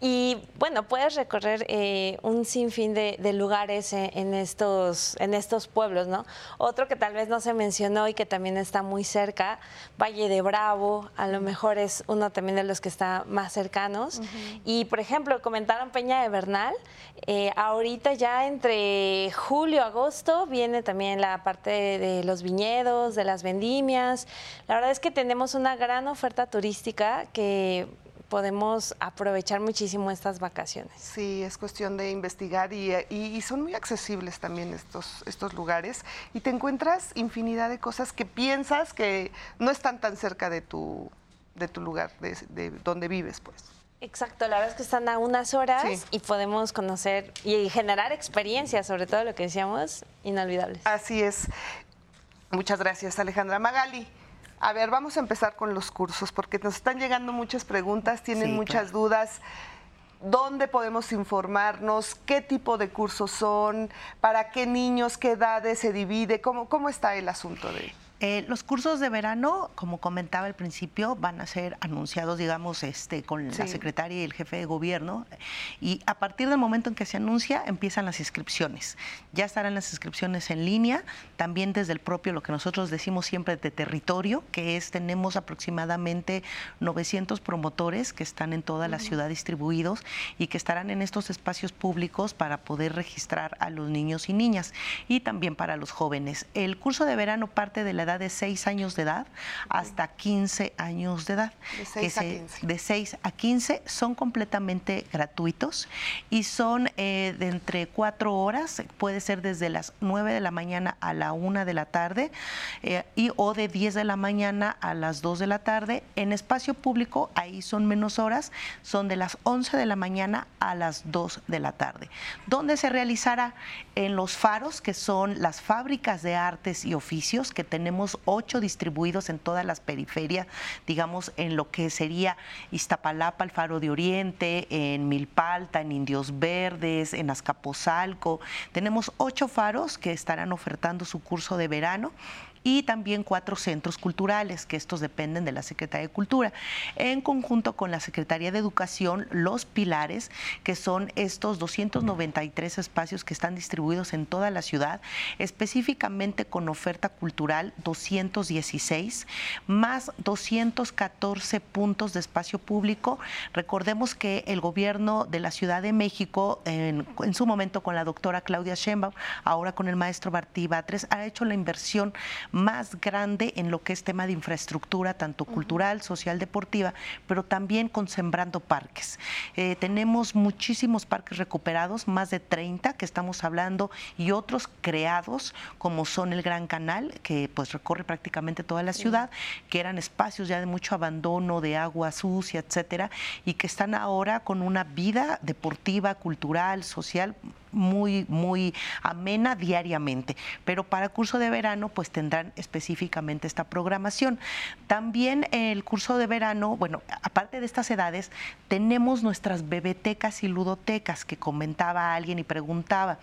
Y bueno, puedes recorrer eh, un sinfín de, lugares en, estos, en estos pueblos, ¿no? Otro que tal vez no se mencionó y que también está muy cerca, Valle de Bravo, a lo mejor es uno también de los que está más cercanos. Y por ejemplo, comentaron Peña de Bernal, eh, ahorita ya entre julio y agosto viene también la parte de, los viñedos, de las vendimias. La verdad es que tenemos una gran oferta turística que podemos aprovechar muchísimo estas vacaciones. Sí, es cuestión de investigar y, son muy accesibles también estos, estos lugares y te encuentras infinidad de cosas que piensas que no están tan cerca de tu, de tu lugar, de, de donde vives, pues. Exacto, la verdad es que están a unas horas y podemos conocer y generar experiencias, sobre todo lo que decíamos, inolvidables. Así es. Muchas gracias, Alejandra Magali. A ver, vamos a empezar con los cursos, porque nos están llegando muchas preguntas, tienen muchas dudas. ¿Dónde podemos informarnos? ¿Qué tipo de cursos son? ¿Para qué niños? ¿Qué edades se divide? ¿Cómo, cómo está el asunto de eh, los cursos de verano, como comentaba al principio, van a ser anunciados, digamos, este, con la secretaria y el jefe de gobierno. Y a partir del momento en que se anuncia, empiezan las inscripciones. Ya estarán las inscripciones en línea, también desde el propio, lo que nosotros decimos siempre de territorio, que es, tenemos aproximadamente 900 promotores que están en toda la ciudad distribuidos y que estarán en estos espacios públicos para poder registrar a los niños y niñas y también para los jóvenes. El curso de verano parte de la edad de 6 años de edad hasta 15 años de edad. De 6 a 15. De 6 a 15 son completamente gratuitos y son eh, de entre 4 horas, puede ser desde las 9 de la mañana a la 1 de la tarde eh, y o de 10 de la mañana a las 2 de la tarde. En espacio público ahí son menos horas, son de las 11 de la mañana a las 2 de la tarde. ¿Dónde se realizará? En los faros, que son las fábricas de artes y oficios que tenemos tenemos ocho distribuidos en todas las periferias, digamos, en lo que sería Iztapalapa, el Faro de Oriente, en Milpalta, en Indios Verdes, en Azcapotzalco. Tenemos ocho faros que estarán ofertando su curso de verano y también cuatro centros culturales, que estos dependen de la Secretaría de Cultura. En conjunto con la Secretaría de Educación, los pilares, que son estos 293 espacios que están distribuidos en toda la ciudad, específicamente con oferta cultural 216, más 214 puntos de espacio público. Recordemos que el gobierno de la Ciudad de México, en, su momento con la doctora Claudia Sheinbaum, ahora con el maestro Bartí Batres, ha hecho la inversión más grande en lo que es tema de infraestructura, tanto cultural, social, deportiva, pero también con Sembrando Parques. Eh, tenemos muchísimos parques recuperados, más de 30 que estamos hablando, y otros creados, como son el Gran Canal, que pues recorre prácticamente toda la ciudad, que eran espacios ya de mucho abandono, de agua sucia, etcétera, y que están ahora con una vida deportiva, cultural, social muy, muy amena diariamente. Pero para curso de verano, pues tendrán específicamente esta programación. También el curso de verano, bueno, aparte de estas edades, tenemos nuestras bebetecas y ludotecas que comentaba alguien y preguntaba.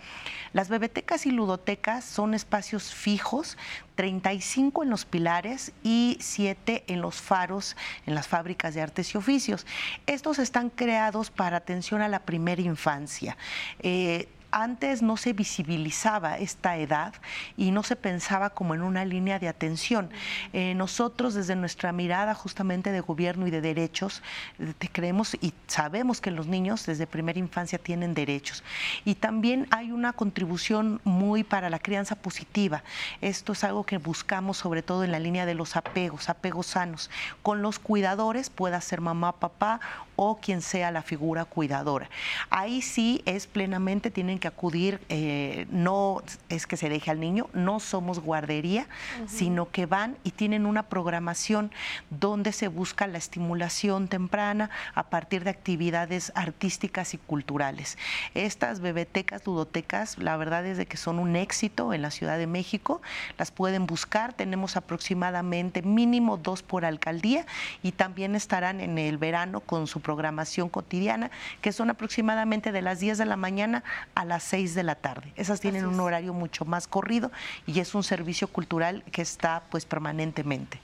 Las bebetecas y ludotecas son espacios fijos 35 en los pilares y 7 en los faros en las fábricas de artes y oficios. Estos están creados para atención a la primera infancia. Eh, antes no se visibilizaba esta edad y no se pensaba como en una línea de atención. Eh, nosotros desde nuestra mirada justamente de gobierno y de derechos, eh, creemos y sabemos que los niños desde primera infancia tienen derechos. Y también hay una contribución muy para la crianza positiva. Esto es algo que buscamos sobre todo en la línea de los apegos, apegos sanos. Con los cuidadores, pueda ser mamá, papá o quien sea la figura cuidadora. Ahí sí es plenamente, tienen que acudir, eh, no es que se deje al niño, no somos guardería, sino que van y tienen una programación donde se busca la estimulación temprana a partir de actividades artísticas y culturales. Estas bebetecas, ludotecas, la verdad es de que son un éxito en la Ciudad de México, las pueden buscar, tenemos aproximadamente mínimo dos por alcaldía y también estarán en el verano con su programación cotidiana, que son aproximadamente de las 10 de la mañana a las 6 de la tarde. Esas tienen un horario mucho más corrido y es un servicio cultural que está pues permanentemente.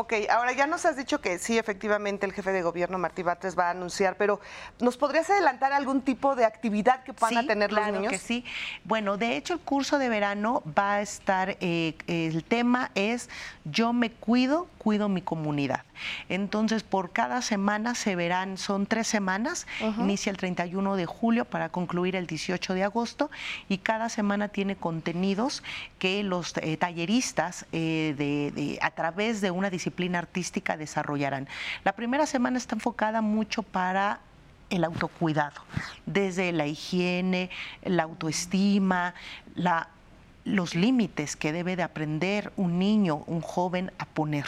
Ok, ahora ya nos has dicho que sí, efectivamente, el jefe de gobierno, Martí Batres, va a anunciar, pero ¿nos podrías adelantar algún tipo de actividad que puedan tener los niños? Que sí. Bueno, de hecho, el curso de verano va a estar, eh, el tema es Yo me cuido, cuido mi comunidad. Entonces, por cada semana se verán, son tres semanas, inicia el 31 de julio para concluir el 18 de agosto y cada semana tiene contenidos que los eh, talleristas eh, de, a través de una disciplina artística desarrollarán. La primera semana está enfocada mucho para el autocuidado, desde la higiene, la autoestima, la los límites que debe de aprender un niño, un joven a poner.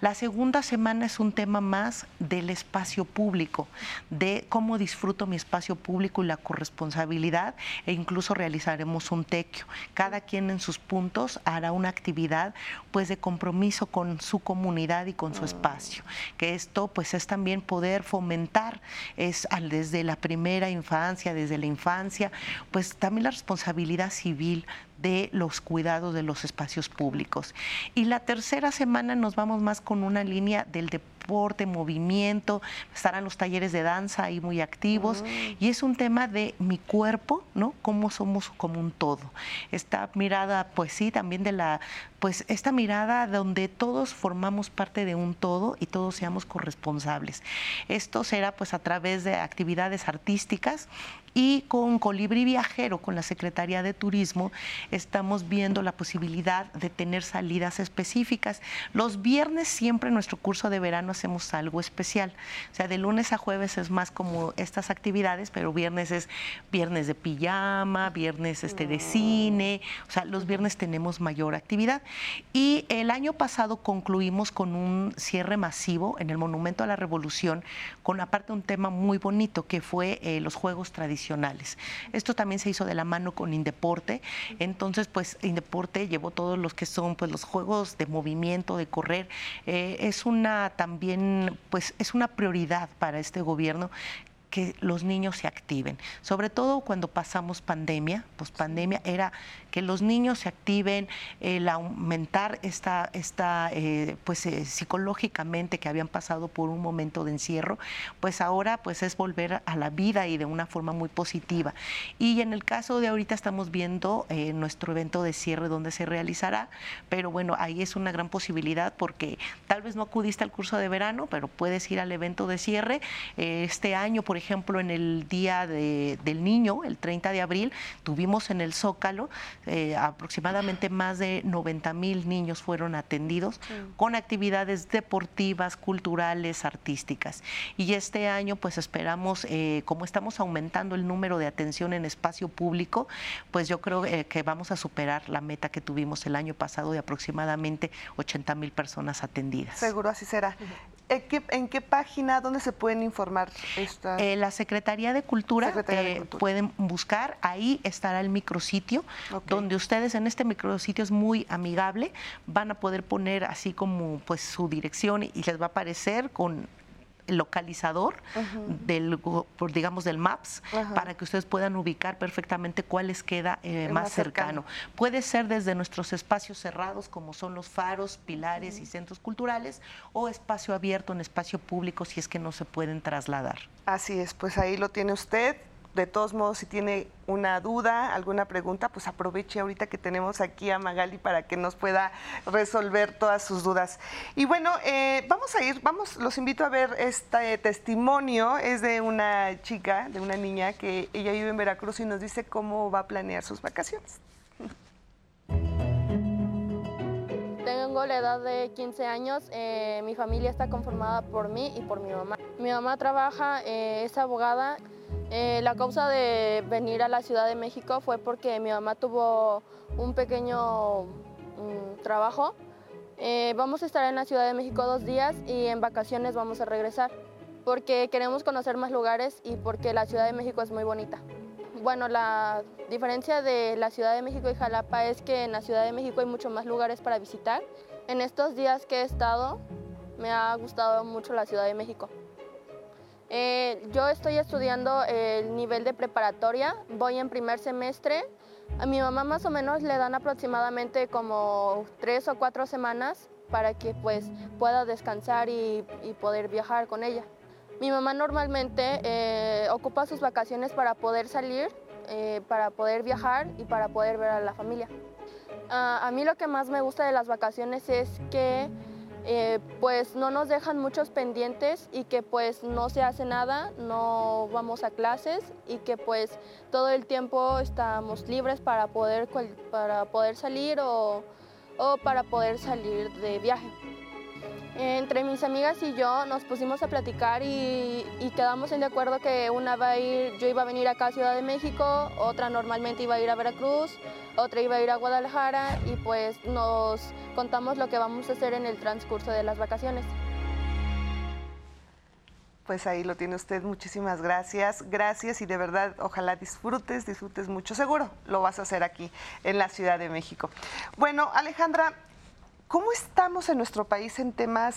La segunda semana es un tema más del espacio público, de cómo disfruto mi espacio público y la corresponsabilidad e incluso realizaremos un tequio. Cada quien en sus puntos hará una actividad pues de compromiso con su comunidad y con su espacio, que esto pues es también poder fomentar es desde la primera infancia, desde la infancia, pues también la responsabilidad civil de los cuidados de los espacios públicos. Y la tercera semana nos vamos más con una línea del deporte, movimiento, estarán los talleres de danza ahí muy activos y es un tema de mi cuerpo, ¿no? Cómo somos como un todo. Esta mirada, pues sí, también de la, pues esta mirada donde todos formamos parte de un todo y todos seamos corresponsables. Esto será pues a través de actividades artísticas y con Colibrí Viajero, con la Secretaría de Turismo, estamos viendo la posibilidad de tener salidas específicas. Los viernes siempre en nuestro curso de verano hacemos algo especial. O sea, de lunes a jueves es más como estas actividades, pero viernes es viernes de pijama, viernes este de cine, o sea, los viernes tenemos mayor actividad. Y el año pasado concluimos con un cierre masivo en el Monumento a la Revolución, con aparte un tema muy bonito que fue eh, los Juegos Tradicionales esto también se hizo de la mano con Indeporte. Entonces, pues Indeporte llevó todos los que son pues los juegos de movimiento, de correr. Eh, es una también, pues es una prioridad para este gobierno que los niños se activen, sobre todo cuando pasamos pandemia, pues pandemia era que los niños se activen, el aumentar esta, esta eh, pues eh, psicológicamente que habían pasado por un momento de encierro, pues ahora pues es volver a la vida y de una forma muy positiva. Y en el caso de ahorita estamos viendo eh, nuestro evento de cierre donde se realizará, pero bueno, ahí es una gran posibilidad porque tal vez no acudiste al curso de verano, pero puedes ir al evento de cierre. este año, por ejemplo, en el Día del Niño, el 30 de abril, tuvimos en el Zócalo eh, aproximadamente más de 90 mil niños fueron atendidos con actividades deportivas, culturales, artísticas. Y este año pues esperamos, eh, como estamos aumentando el número de atención en espacio público, pues yo creo eh, que vamos a superar la meta que tuvimos el año pasado de aproximadamente 80 mil personas atendidas. Seguro así será. ¿En qué, página, dónde se pueden informar? Esta? Eh, la Secretaría de Cultura, eh, pueden buscar, ahí estará el micrositio, donde ustedes en este micrositio es muy amigable, van a poder poner así como pues su dirección y les va a aparecer con localizador del, digamos, del MAPS para que ustedes puedan ubicar perfectamente cuál les queda eh, más, cercano. Puede ser desde nuestros espacios cerrados, como son los faros, pilares y centros culturales, o espacio abierto en espacio público si es que no se pueden trasladar. Así es, pues ahí lo tiene usted de todos modos, si tiene una duda, alguna pregunta, pues aproveche ahorita que tenemos aquí a Magali para que nos pueda resolver todas sus dudas. Y bueno, eh, vamos a ir, vamos, los invito a ver este testimonio. Es de una chica, de una niña que ella vive en Veracruz y nos dice cómo va a planear sus vacaciones. Tengo la edad de 15 años, eh, mi familia está conformada por mí y por mi mamá. Mi mamá trabaja, eh, es abogada eh, la causa de venir a la Ciudad de México fue porque mi mamá tuvo un pequeño mm, trabajo. Vamos a estar en la Ciudad de México dos días y en vacaciones vamos a regresar porque queremos conocer más lugares y porque la Ciudad de México es muy bonita. Bueno, la diferencia de la Ciudad de México y Jalapa es que en la Ciudad de México hay mucho más lugares para visitar. En estos días que he estado, me ha gustado mucho la Ciudad de México. Eh, yo estoy estudiando el nivel de preparatoria, voy en primer semestre. A mi mamá más o menos le dan aproximadamente como tres o cuatro semanas para que pues pueda descansar y, poder viajar con ella. Mi mamá normalmente eh, ocupa sus vacaciones para poder salir, eh, para poder viajar y para poder ver a la familia. Ah, a mí lo que más me gusta de las vacaciones es que eh, pues no nos dejan muchos pendientes y que pues no se hace nada, no vamos a clases y que pues todo el tiempo estamos libres para poder, para poder salir o, o para poder salir de viaje. Entre mis amigas y yo nos pusimos a platicar y, quedamos en de acuerdo que una va a ir, yo iba a venir acá a Ciudad de México, otra normalmente iba a ir a Veracruz, otra iba a ir a Guadalajara y pues nos contamos lo que vamos a hacer en el transcurso de las vacaciones. Pues ahí lo tiene usted, muchísimas gracias, gracias y de verdad ojalá disfrutes, disfrutes mucho, seguro lo vas a hacer aquí en la Ciudad de México. Bueno, Alejandra, ¿Cómo estamos en nuestro país en temas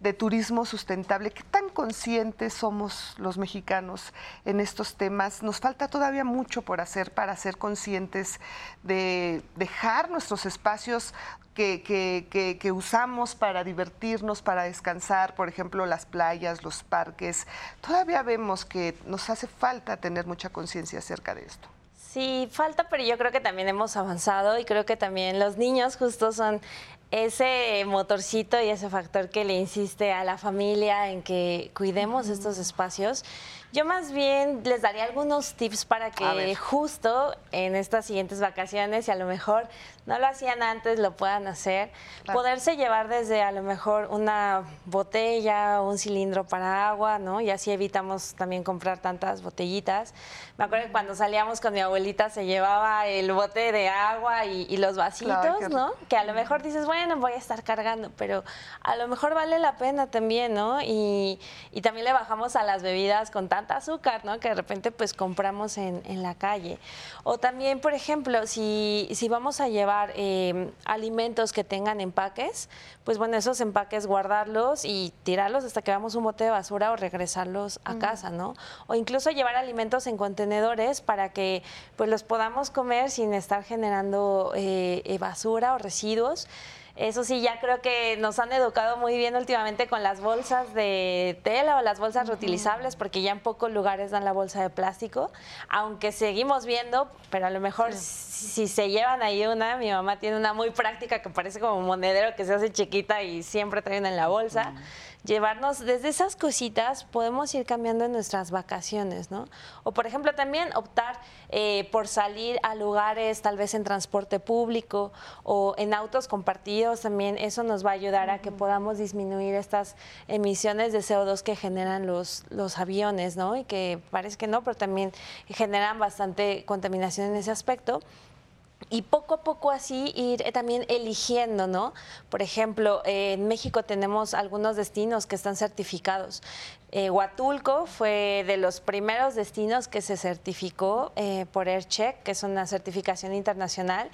de turismo sustentable? ¿Qué tan conscientes somos los mexicanos en estos temas? Nos falta todavía mucho por hacer para ser conscientes de dejar nuestros espacios que, usamos para divertirnos, para descansar, por ejemplo, las playas, los parques. Todavía vemos que nos hace falta tener mucha conciencia acerca de esto. Sí, falta, pero yo creo que también hemos avanzado y creo que también los niños justo son ese motorcito y ese factor que le insiste a la familia en que cuidemos estos espacios. Yo más bien les daría algunos tips para que justo en estas siguientes vacaciones y a lo mejor no lo hacían antes, lo puedan hacer. Poderse llevar desde a lo mejor una botella, un cilindro para agua, ¿no? Y así evitamos también comprar tantas botellitas. Me acuerdo que cuando salíamos con mi abuelita se llevaba el bote de agua y, los vasitos, ¿no? Que a lo mejor dices, bueno, voy a estar cargando, pero a lo mejor vale la pena también, ¿no? Y, y también le bajamos a las bebidas con tanta azúcar, ¿no? Que de repente pues compramos en, en la calle. O también, por ejemplo, si, si vamos a llevar Em, alimentos que tengan empaques, pues bueno, esos empaques guardarlos y tirarlos hasta que veamos un bote de basura o regresarlos a casa, ¿no? O incluso llevar alimentos en contenedores para que pues los podamos comer sin estar generando eh, eh, basura o residuos. Eso sí, ya creo que nos han educado muy bien últimamente con las bolsas de tela o las bolsas reutilizables, porque ya en pocos lugares dan la bolsa de plástico, aunque seguimos viendo, pero a lo mejor si, se llevan ahí una, mi mamá tiene una muy práctica que parece como un monedero que se hace chiquita y siempre traen en la bolsa llevarnos desde esas cositas, podemos ir cambiando en nuestras vacaciones, ¿no? O por ejemplo también optar eh, por salir a lugares tal vez en transporte público o en autos compartidos, también eso nos va a ayudar a que podamos disminuir estas emisiones de CO2 que generan los, los aviones, ¿no? Y que parece que no, pero también generan bastante contaminación en ese aspecto. Y poco a poco así ir eh, también eligiendo, ¿no? Por ejemplo, eh, en México tenemos algunos destinos que están certificados. Eh, Huatulco fue de los primeros destinos que se certificó eh, por AirCheck, que es una certificación internacional.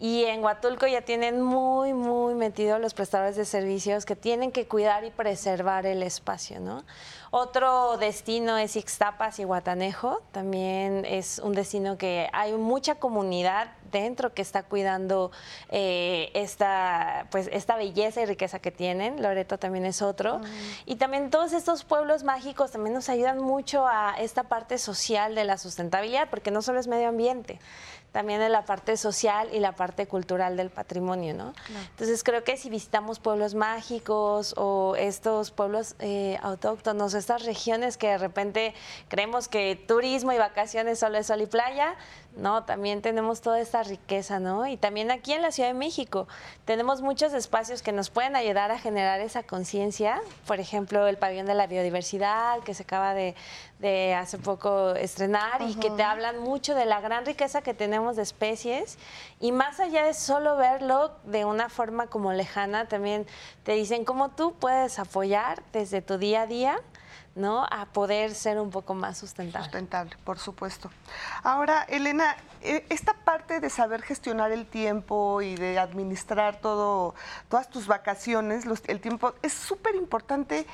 Y en Huatulco ya tienen muy, muy metidos los prestadores de servicios que tienen que cuidar y preservar el espacio, ¿no? Otro destino es Ixtapas y Guatanejo. También es un destino que hay mucha comunidad dentro que está cuidando eh, esta, pues, esta belleza y riqueza que tienen. Loreto también es otro. Y también todos estos pueblos mágicos también nos ayudan mucho a esta parte social de la sustentabilidad, porque no solo es medio ambiente también en la parte social y la parte cultural del patrimonio, ¿no? Entonces creo que si visitamos pueblos mágicos o estos pueblos eh, autóctonos, estas regiones que de repente creemos que turismo y vacaciones solo es sol y playa, no, también tenemos toda esta riqueza, ¿no? Y también aquí en la Ciudad de México tenemos muchos espacios que nos pueden ayudar a generar esa conciencia. Por ejemplo, el pabellón de la biodiversidad que se acaba de, hace poco estrenar y que te hablan mucho de la gran riqueza que tenemos de especies. Y más allá de solo verlo de una forma como lejana, también te dicen cómo tú puedes apoyar desde tu día a día ¿no? A poder ser un poco más sustentable. Sustentable, por supuesto. Ahora, Elena, e, esta parte de saber gestionar el tiempo y de administrar todo, todas tus vacaciones, el tiempo, es súper importante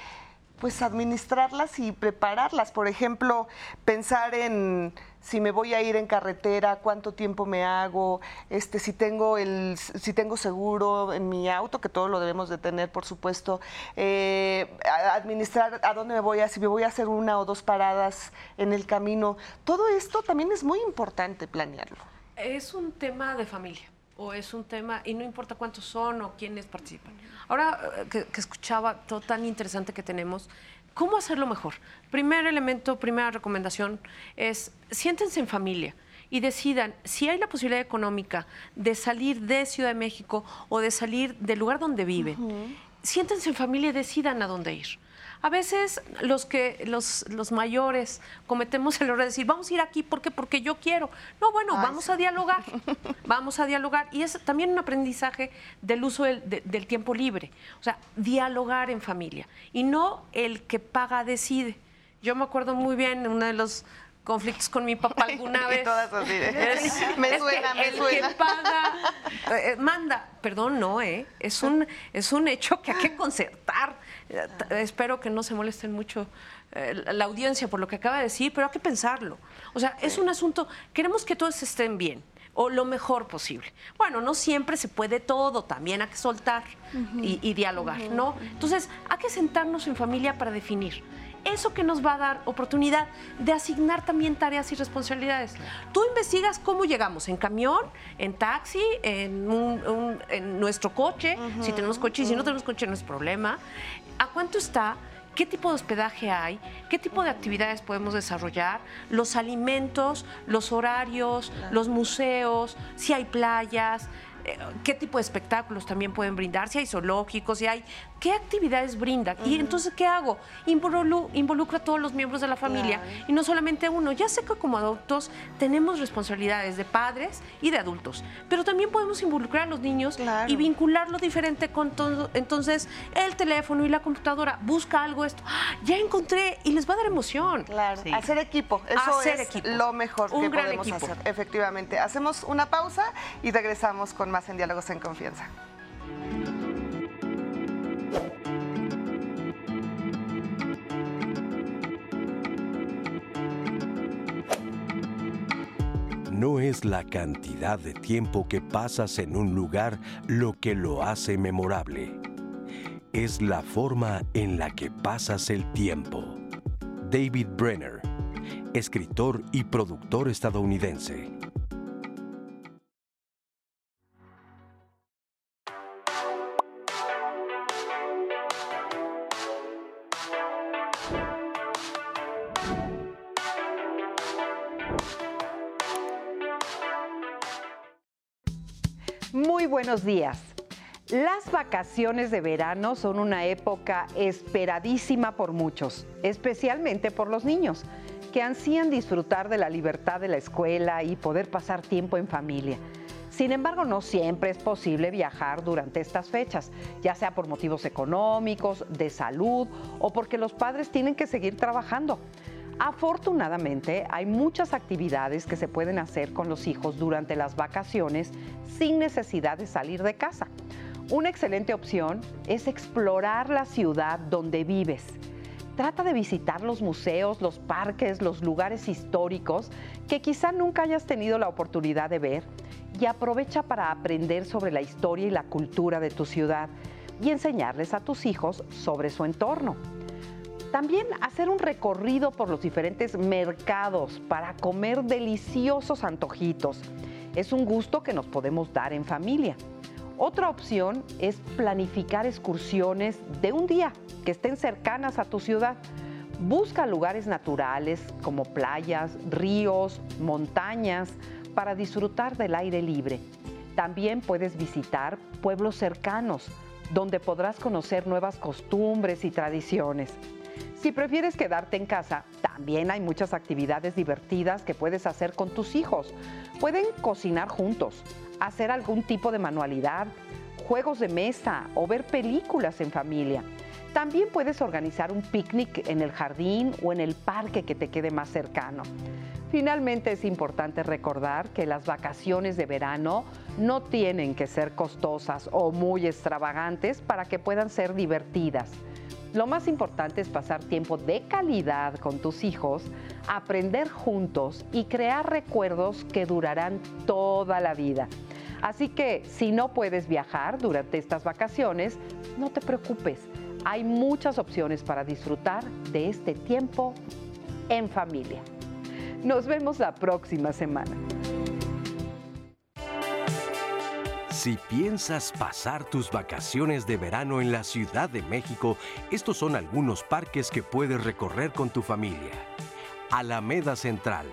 pues administrarlas y prepararlas. Por ejemplo, pensar en si me voy a ir en carretera, cuánto tiempo me hago, este, si tengo el, si tengo seguro en mi auto, que todo lo debemos de tener, por supuesto, eh, administrar a dónde me voy a, si me voy a hacer una o dos paradas en el camino. Todo esto también es muy importante planearlo. Es un tema de familia o es un tema, y no importa cuántos son o quiénes participan. Ahora eh, que, escuchaba todo tan interesante que tenemos, ¿cómo hacerlo mejor? Primer elemento, primera recomendación es siéntense en familia y decidan si hay la posibilidad económica de salir de Ciudad de México o de salir del lugar donde viven. Siéntense en familia y decidan a dónde ir. A veces los que los, los mayores cometemos el error de decir, vamos a ir aquí porque porque yo quiero. No, bueno, vamos a dialogar. vamos a dialogar. Y es también un aprendizaje del uso del, del tiempo libre. O sea, dialogar en familia. Y no el que paga decide. Yo me acuerdo muy bien, uno de los conflictos con mi papá alguna vez. todas así me suena, me el que paga eh, manda, perdón, no, eh, es un es un hecho que hay que concertar. Eh, espero que no se molesten mucho la audiencia por lo que acaba de decir, pero hay que pensarlo. O sea, es un asunto, queremos que todos estén bien o lo mejor posible. Bueno, no siempre se puede todo, también hay que soltar y, dialogar, ¿no? Entonces, hay que sentarnos en familia para definir eso que nos va a dar oportunidad de asignar también tareas y responsabilidades. Tú investigas cómo llegamos, en camión, en taxi, en, nuestro coche, si tenemos coche y si no tenemos coche no es problema. ¿A cuánto está? qué tipo de hospedaje hay, qué tipo de actividades podemos desarrollar, los alimentos, los horarios, los museos, si hay playas, eh, qué tipo de espectáculos también pueden brindar, si hay zoológicos, si hay qué actividades brindan. Y entonces, ¿qué hago? involucro a todos los miembros de la familia y no solamente uno. Ya sé que como adultos tenemos responsabilidades de padres y de adultos, pero también podemos involucrar a los niños y vincularlo diferente con todo. Entonces, el teléfono y la computadora, busca algo esto. ¡Ah! Ya encontré y les va a dar emoción. Claro, hacer equipo. Eso es lo mejor que podemos hacer, efectivamente. Hacemos una pausa y regresamos con más en Diálogos en Confianza. No es la cantidad de tiempo que pasas en un lugar lo que lo hace memorable. Es la forma en la que pasas el tiempo. David Brenner, escritor y productor estadounidense. Buenos días. Las vacaciones de verano son una época esperadísima por muchos, especialmente por los niños, que ansían disfrutar de la libertad de la escuela y poder pasar tiempo en familia. Sin embargo, no siempre es posible viajar durante estas fechas, ya sea por motivos económicos, de salud o porque los padres tienen que seguir trabajando. Afortunadamente, hay muchas actividades que se pueden hacer con los hijos durante las vacaciones sin necesidad de salir de casa. Una excelente opción es explorar la ciudad donde vives. Trata de visitar los museos, los parques, los lugares históricos que quizá nunca hayas tenido la oportunidad de ver y aprovecha para aprender sobre la historia y la cultura de tu ciudad y enseñarles a tus hijos sobre su entorno. También hacer un recorrido por los diferentes mercados para comer deliciosos antojitos. Es un gusto que nos podemos dar en familia. Otra opción es planificar excursiones de un día que estén cercanas a tu ciudad. Busca lugares naturales como playas, ríos, montañas, para disfrutar del aire libre. También puedes visitar pueblos cercanos, donde podrás conocer nuevas costumbres y tradiciones. Si prefieres quedarte en casa, también hay muchas actividades divertidas que puedes hacer con tus hijos. Pueden cocinar juntos, hacer algún tipo de manualidad, juegos de mesa o ver películas en familia. También puedes organizar un picnic en el jardín o en el parque que te quede más cercano. Finalmente es importante recordar que las vacaciones de verano no tienen que ser costosas o muy extravagantes para que puedan ser divertidas. Lo más importante es pasar tiempo de calidad con tus hijos, aprender juntos y crear recuerdos que durarán toda la vida. Así que si no puedes viajar durante estas vacaciones, no te preocupes. Hay muchas opciones para disfrutar de este tiempo en familia. Nos vemos la próxima semana. Si piensas pasar tus vacaciones de verano en la Ciudad de México, estos son algunos parques que puedes recorrer con tu familia. Alameda Central.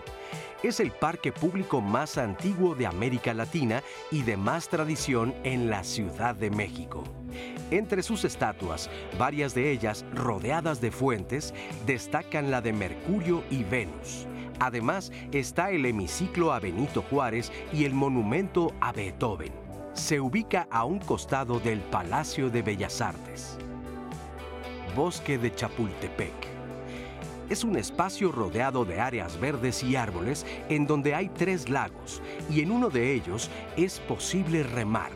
Es el parque público más antiguo de América Latina y de más tradición en la Ciudad de México. Entre sus estatuas, varias de ellas rodeadas de fuentes, destacan la de Mercurio y Venus. Además, está el hemiciclo a Benito Juárez y el monumento a Beethoven. Se ubica a un costado del Palacio de Bellas Artes. Bosque de Chapultepec. Es un espacio rodeado de áreas verdes y árboles en donde hay tres lagos y en uno de ellos es posible remar.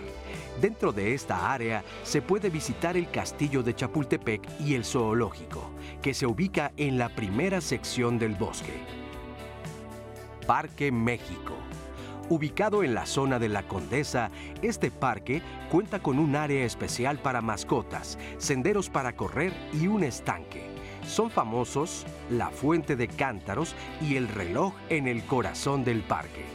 Dentro de esta área se puede visitar el castillo de Chapultepec y el zoológico, que se ubica en la primera sección del bosque. Parque México. Ubicado en la zona de la Condesa, este parque cuenta con un área especial para mascotas, senderos para correr y un estanque. Son famosos la fuente de cántaros y el reloj en el corazón del parque.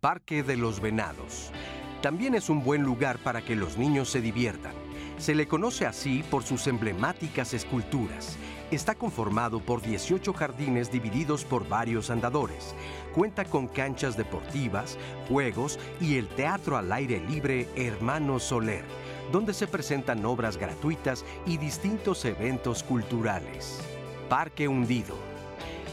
Parque de los Venados. También es un buen lugar para que los niños se diviertan. Se le conoce así por sus emblemáticas esculturas Está conformado por 18 jardines divididos por varios andadores. Cuenta con canchas deportivas, juegos y el teatro al aire libre Hermano Soler, donde se presentan obras gratuitas y distintos eventos culturales. Parque Hundido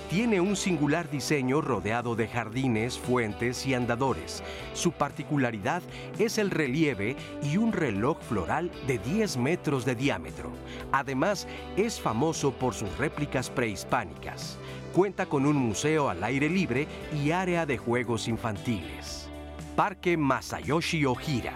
tiene un singular diseño rodeado de jardines, fuentes y andadores. Su particularidad es el relieve y un reloj floral de 10 metros de diámetro. Además, es famoso por sus réplicas prehispánicas. Cuenta con un museo al aire libre y área de juegos infantiles. Parque Masayoshi Ojira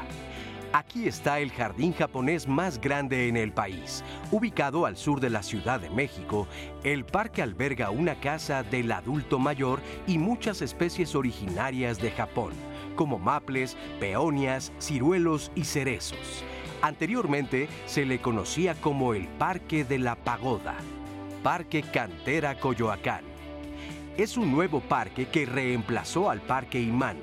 Aquí está el jardín japonés más grande en el país. Ubicado al sur de la Ciudad de México, el parque alberga una casa del adulto mayor y muchas especies originarias de Japón, como maples, peonias, ciruelos y cerezos. Anteriormente se le conocía como el Parque de la Pagoda, Parque Cantera Coyoacán. Es un nuevo parque que reemplazó al Parque Imán.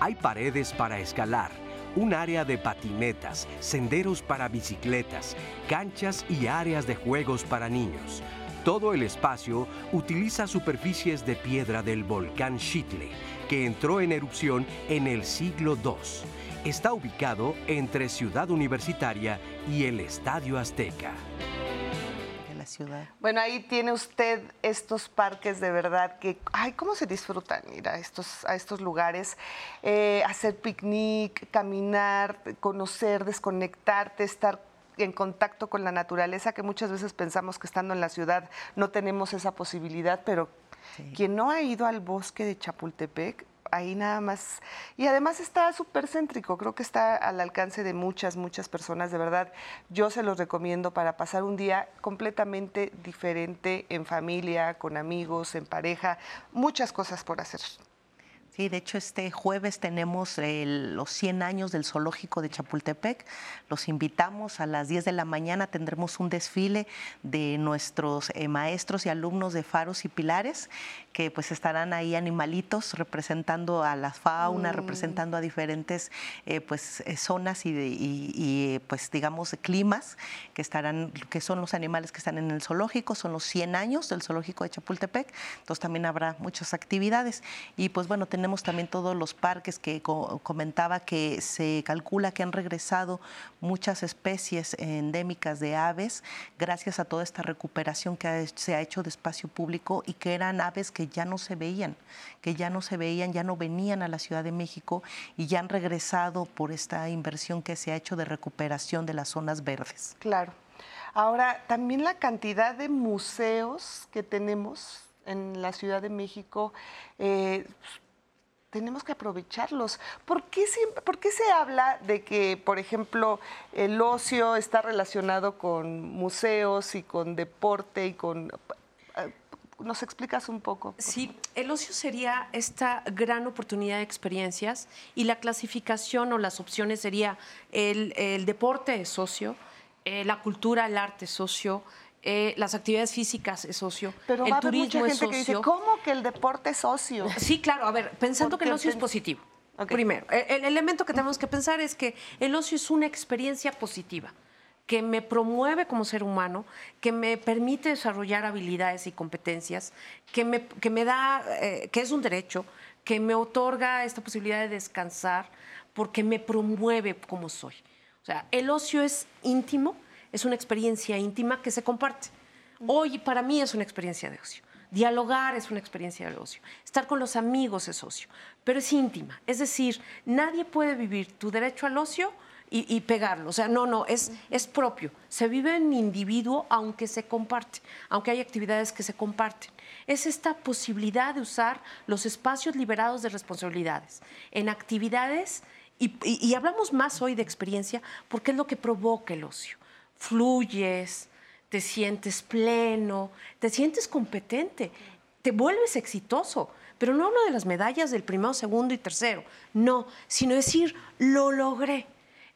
Hay paredes para escalar, un área de patinetas, senderos para bicicletas, canchas y áreas de juegos para niños. Todo el espacio utiliza superficies de piedra del volcán Chitle, que entró en erupción en el siglo II. Está ubicado entre Ciudad Universitaria y el Estadio Azteca. Ciudad. Bueno, ahí tiene usted estos parques de verdad que, ay, ¿cómo se disfrutan ir a estos, a estos lugares? Eh, hacer picnic, caminar, conocer, desconectarte, estar en contacto con la naturaleza, que muchas veces pensamos que estando en la ciudad no tenemos esa posibilidad, pero quien no ha ido al bosque de Chapultepec, ahí nada más. Y además está súper céntrico, creo que está al alcance de muchas, muchas personas, de verdad. Yo se los recomiendo para pasar un día completamente diferente en familia, con amigos, en pareja, muchas cosas por hacer. Sí, de hecho este jueves tenemos los 100 años del zoológico de Chapultepec. Los invitamos a las 10 de la mañana, tendremos un desfile de nuestros eh, maestros y alumnos de Faros y Pilares, que pues estarán ahí animalitos representando a la fauna, mm. representando a diferentes eh, pues eh, zonas y, pues digamos climas que estarán, que son los animales que están en el zoológico, son los 100 años del zoológico de Chapultepec, entonces también habrá muchas actividades y pues bueno, tenemos también todos los parques que comentaba que se calcula que han regresado muchas especies endémicas de aves gracias a toda esta recuperación que se ha hecho de espacio público y que eran aves que ya no se veían, que ya no se veían, ya no venían a la Ciudad de México y ya han regresado por esta inversión que se ha hecho de recuperación de las zonas verdes. Claro. Ahora, también la cantidad de museos que tenemos en la Ciudad de México, eh, tenemos que aprovecharlos. ¿Por qué, ¿Por qué, se habla de que, por ejemplo, el ocio está relacionado con museos y con deporte y con... Eh, ¿Nos explicas un poco? Sí, el ocio sería esta gran oportunidad de experiencias y la clasificación o las opciones sería el, deporte es socio, eh, la cultura, el arte es socio, eh, las actividades físicas es socio, Pero el va turismo mucha gente es que dice, ¿cómo que el deporte es socio? Sí, claro, a ver, pensando que el ocio es positivo. Primero, el, elemento que tenemos que pensar es que el ocio es una experiencia positiva que me promueve como ser humano, que me permite desarrollar habilidades y competencias, que me, que me da, eh, que es un derecho, que me otorga esta posibilidad de descansar, porque me promueve como soy. O sea, el ocio es íntimo, es una experiencia íntima que se comparte. Hoy para mí es una experiencia de ocio. Dialogar es una experiencia de ocio. Estar con los amigos es ocio, pero es íntima. Es decir, nadie puede vivir tu derecho al ocio y, pegarlo. O sea, no, no, es, es propio. Se vive en individuo aunque se comparte, aunque hay actividades que se comparten. Es esta posibilidad de usar los espacios liberados de responsabilidades en actividades, y hablamos más hoy de experiencia porque es lo que provoca el ocio fluyes, te sientes pleno, te sientes competente, te vuelves exitoso. Pero no hablo de las medallas del primero, segundo y tercero, no, sino decir, lo logré.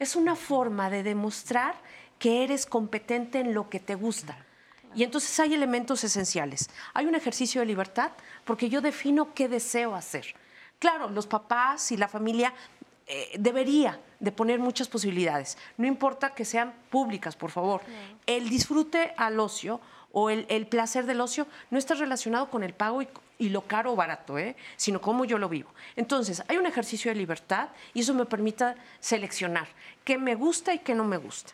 Es una forma de demostrar que eres competente en lo que te gusta. Y entonces hay elementos esenciales. Hay un ejercicio de libertad porque yo defino qué deseo hacer. Claro, los papás y la familia eh, de poner muchas posibilidades. No importa que sean públicas, por favor. El disfrute al ocio o el, placer del ocio no está relacionado con el pago y, lo caro o barato, ¿eh? sino cómo yo lo vivo. Entonces, hay un ejercicio de libertad y eso me permite seleccionar qué me gusta y qué no me gusta.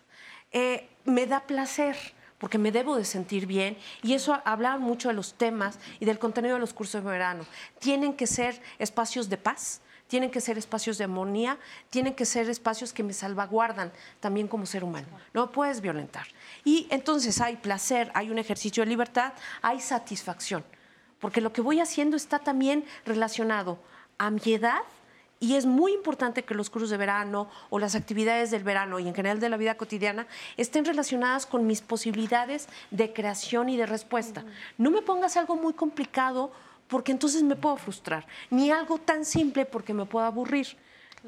Eh, me da placer porque me debo de sentir bien y eso habla mucho de los temas y del contenido de los cursos de verano. Tienen que ser espacios de paz, tienen que ser espacios de armonía, tienen que ser espacios que me salvaguardan también como ser humano. No puedes violentar. Y entonces hay placer, hay un ejercicio de libertad, hay satisfacción, porque lo que voy haciendo está también relacionado a mi edad y es muy importante que los cursos de verano o las actividades del verano y en general de la vida cotidiana estén relacionadas con mis posibilidades de creación y de respuesta. No me pongas algo muy complicado porque entonces me puedo frustrar, ni algo tan simple porque me puedo aburrir.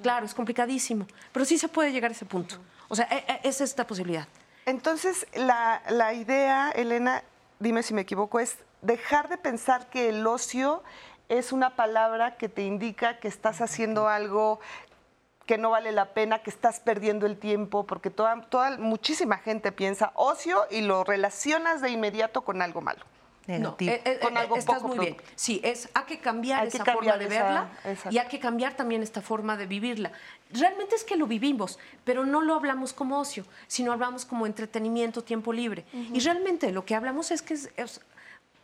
Claro, es complicadísimo, pero sí se puede llegar a ese punto. O sea, e, e, es esta posibilidad. Entonces, la, la idea, Elena, dime si me equivoco, es dejar de pensar que el ocio es una palabra que te indica que estás haciendo algo que no vale la pena, que estás perdiendo el tiempo, porque toda, toda muchísima gente piensa ocio y lo relacionas de inmediato con algo malo. Negativo. No, eh, eh, Con algo estás poco muy bien. Sí, es hay que cambiar Hay que esa cambiar forma de esa- verla y hay que cambiar también esta forma de vivirla. Realmente es que lo vivimos, pero no lo hablamos como ocio, sino hablamos como entretenimiento, tiempo libre. Y realmente lo que hablamos es que es, es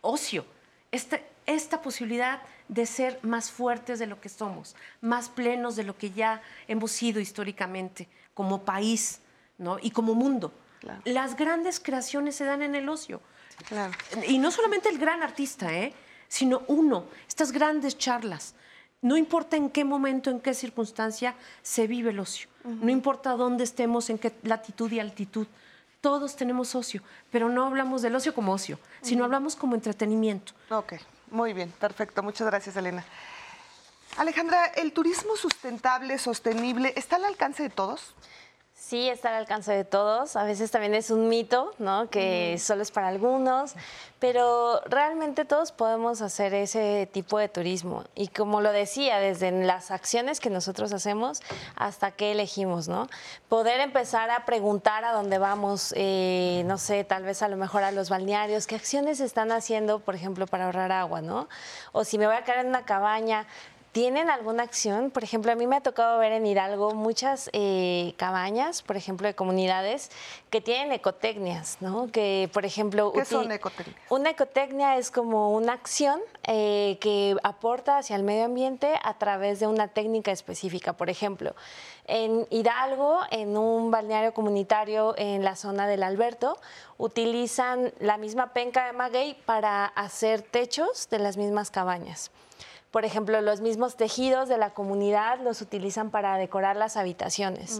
ocio, esta, esta posibilidad de ser más fuertes de lo que somos, más plenos de lo que ya hemos sido históricamente como país ¿no? y como mundo. Claro. Las grandes creaciones se dan en el ocio. Claro. Y no solamente el gran artista, ¿eh? sino uno, estas grandes charlas. No importa en qué momento, en qué circunstancia se vive el ocio. No importa dónde estemos, en qué latitud y altitud. Todos tenemos ocio, pero no hablamos del ocio como ocio, sino hablamos como entretenimiento. Ok, muy bien, perfecto. Muchas gracias, Elena. Alejandra, ¿el turismo sustentable, sostenible, está al alcance de todos? Sí, está al alcance de todos. A veces también es un mito, ¿no? Que solo es para algunos, pero realmente todos podemos hacer ese tipo de turismo. Y como lo decía, desde las acciones que nosotros hacemos hasta qué elegimos, ¿no? Poder empezar a preguntar a dónde vamos, eh, no sé, tal vez a lo mejor a los balnearios, qué acciones están haciendo, por ejemplo, para ahorrar agua, ¿no? O si me voy a quedar en una cabaña, ¿Tienen alguna acción? Por ejemplo, a mí me ha tocado ver en Hidalgo muchas eh, cabañas, por ejemplo, de comunidades que tienen ecotecnias, ¿no? Que, por ejemplo... ¿Qué son ecotecnias? Una ecotecnia es como una acción eh, que aporta hacia el medio ambiente a través de una técnica específica. Por ejemplo, en Hidalgo, en un balneario comunitario en la zona del Alberto, utilizan la misma penca de maguey para hacer techos de las mismas cabañas. Por ejemplo, los mismos tejidos de la comunidad los utilizan para decorar las habitaciones.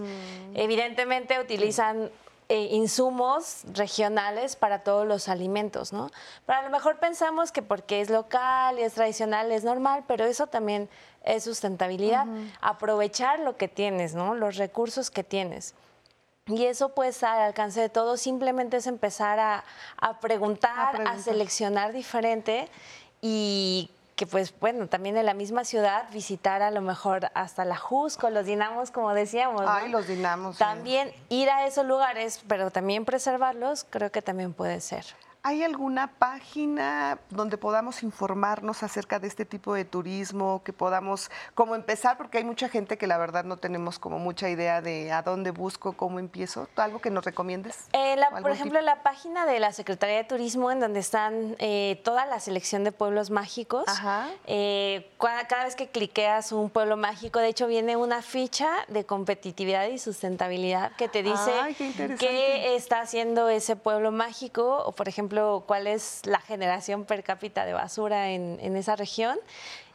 Evidentemente utilizan eh, insumos regionales para todos los alimentos, ¿no? Pero a lo mejor pensamos que porque es local y es tradicional es normal, pero eso también es sustentabilidad. Aprovechar lo que tienes, ¿no? Los recursos que tienes. Y eso estar al alcance de todos, simplemente es empezar a, a preguntar, A a, preguntar. seleccionar diferente y que pues bueno, también en la misma ciudad visitar a lo mejor hasta la Jusco, los dinamos como decíamos. ¿no? Ay, los dinamos. sí. También ir a esos lugares, pero también preservarlos, creo que también puede ser. ¿Hay alguna página donde podamos informarnos acerca de este tipo de turismo, que podamos como empezar? Porque hay mucha gente que la verdad no tenemos como mucha idea de a dónde busco, cómo empiezo. ¿Algo que nos recomiendes? Eh, la- ¿O algún por ejemplo, la página de la Secretaría de Turismo, en donde están eh, toda la selección de pueblos mágicos. Ajá. Eh, cada vez que cliqueas un pueblo mágico, de hecho, viene una ficha de competitividad y sustentabilidad que te dice Ay, qué interesante. qué está haciendo ese pueblo mágico, o por ejemplo, cuál es la generación per cápita de basura en, en esa región.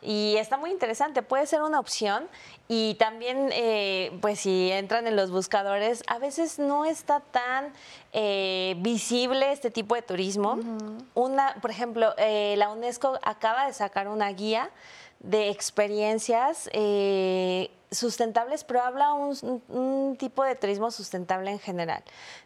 Y está muy interesante, puede ser una opción. Y también, eh, pues si entran en los buscadores, a veces no está tan eh, visible este tipo de turismo. Una, por ejemplo, eh, la UNESCO acaba de sacar una guía de experiencias eh, sustentables, pero habla un, un tipo de turismo sustentable en general.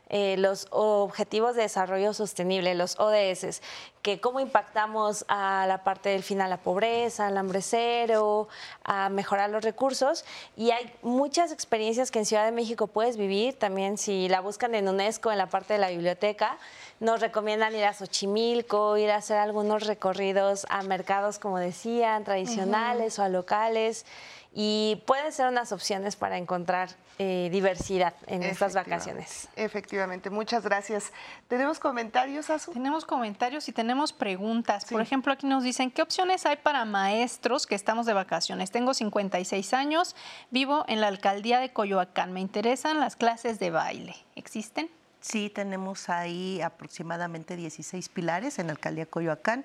Eh, los Objetivos de Desarrollo Sostenible, los ODS, que cómo impactamos a la parte del fin a la pobreza, al hambre cero, a mejorar los recursos. Y hay muchas experiencias que en Ciudad de México puedes vivir, también si la buscan en UNESCO, en la parte de la biblioteca, nos recomiendan ir a Xochimilco, ir a hacer algunos recorridos a mercados, como decían, tradicionales o a locales. Y pueden ser unas opciones para encontrar eh, diversidad en estas vacaciones. Efectivamente, muchas gracias. ¿Tenemos comentarios, Azu? Tenemos comentarios y tenemos preguntas. Por ejemplo, aquí nos dicen, ¿qué opciones hay para maestros que estamos de vacaciones? Tengo 56 años, vivo en la alcaldía de Coyoacán. Me interesan las clases de baile. ¿Existen? Sí, tenemos ahí aproximadamente 16 pilares en alcaldía Coyoacán.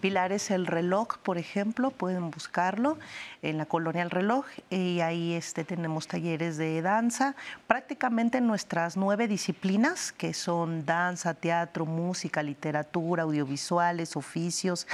Pilares El Reloj, por ejemplo, pueden buscarlo en la colonia El Reloj y ahí este, tenemos talleres de danza. Prácticamente nuestras nueve disciplinas, que son danza, teatro, música, literatura, audiovisuales, oficios,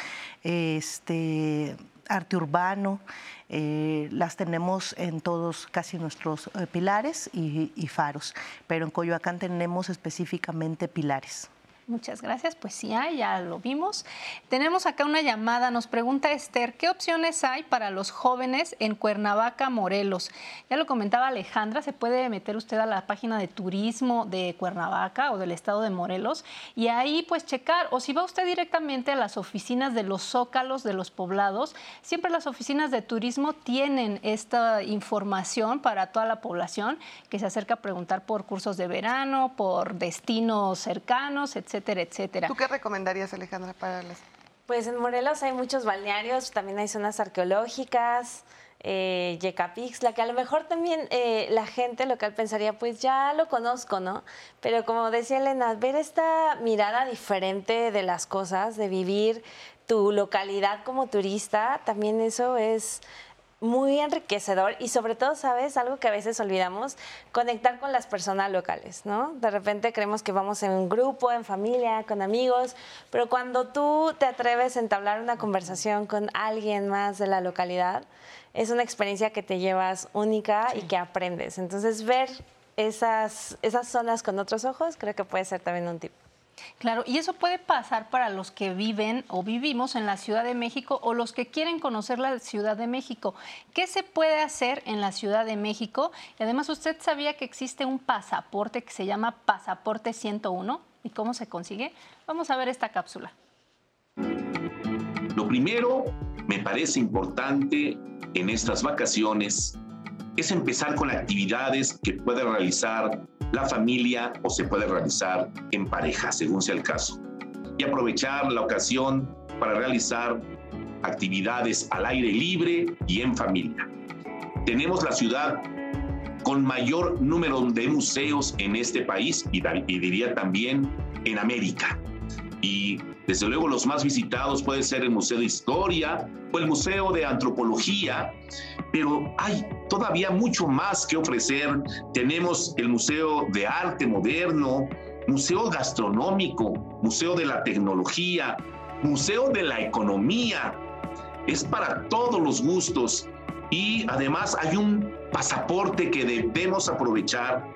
este, arte urbano, eh, las tenemos en todos casi nuestros eh, pilares y, y faros, pero en Coyoacán tenemos específicamente pilares. Muchas gracias. Pues sí hay, ya lo vimos. Tenemos acá una llamada. Nos pregunta Esther, ¿qué opciones hay para los jóvenes en Cuernavaca, Morelos? Ya lo comentaba Alejandra, se puede meter usted a la página de turismo de Cuernavaca o del estado de Morelos y ahí pues checar. O si va usted directamente a las oficinas de los zócalos de los poblados, siempre las oficinas de turismo tienen esta información para toda la población que se acerca a preguntar por cursos de verano, por destinos cercanos, etc etcétera, etcétera. ¿Tú qué recomendarías, Alejandra, para las... Pues en Morelos hay muchos balnearios, también hay zonas arqueológicas, eh, Yecapixtla, que a lo mejor también eh, la gente local pensaría, pues ya lo conozco, ¿no? Pero como decía Elena, ver esta mirada diferente de las cosas, de vivir tu localidad como turista, también eso es muy enriquecedor y sobre todo, ¿sabes? Algo que a veces olvidamos, conectar con las personas locales, ¿no? De repente creemos que vamos en un grupo, en familia, con amigos, pero cuando tú te atreves a entablar una conversación con alguien más de la localidad, es una experiencia que te llevas única y que aprendes. Entonces, ver esas, esas zonas con otros ojos creo que puede ser también un tip. Claro, y eso puede pasar para los que viven o vivimos en la Ciudad de México o los que quieren conocer la Ciudad de México. ¿Qué se puede hacer en la Ciudad de México? Y además, ¿usted sabía que existe un pasaporte que se llama Pasaporte 101? ¿Y cómo se consigue? Vamos a ver esta cápsula. Lo primero, me parece importante en estas vacaciones, es empezar con actividades que puede realizar la familia o se puede realizar en pareja, según sea el caso. Y aprovechar la ocasión para realizar actividades al aire libre y en familia. Tenemos la ciudad con mayor número de museos en este país y, diría también en América. Y desde luego los más visitados puede ser el Museo de Historia el Museo de Antropología, pero hay todavía mucho más que ofrecer. Tenemos el Museo de Arte Moderno, Museo Gastronómico, Museo de la Tecnología, Museo de la Economía. Es para todos los gustos y además hay un pasaporte que debemos aprovechar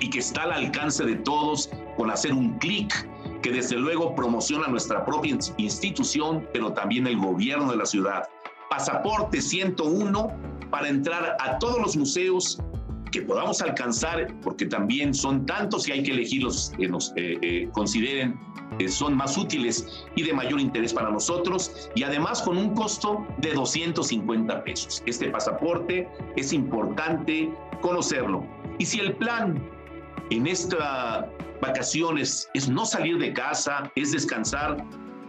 y que está al alcance de todos con hacer un clic que desde luego promociona nuestra propia institución, pero también el gobierno de la ciudad. Pasaporte 101 para entrar a todos los museos que podamos alcanzar, porque también son tantos y hay que elegir los que nos eh, eh, consideren que son más útiles y de mayor interés para nosotros, y además con un costo de 250 pesos. Este pasaporte es importante conocerlo. Y si el plan en esta vacaciones es no salir de casa, es descansar.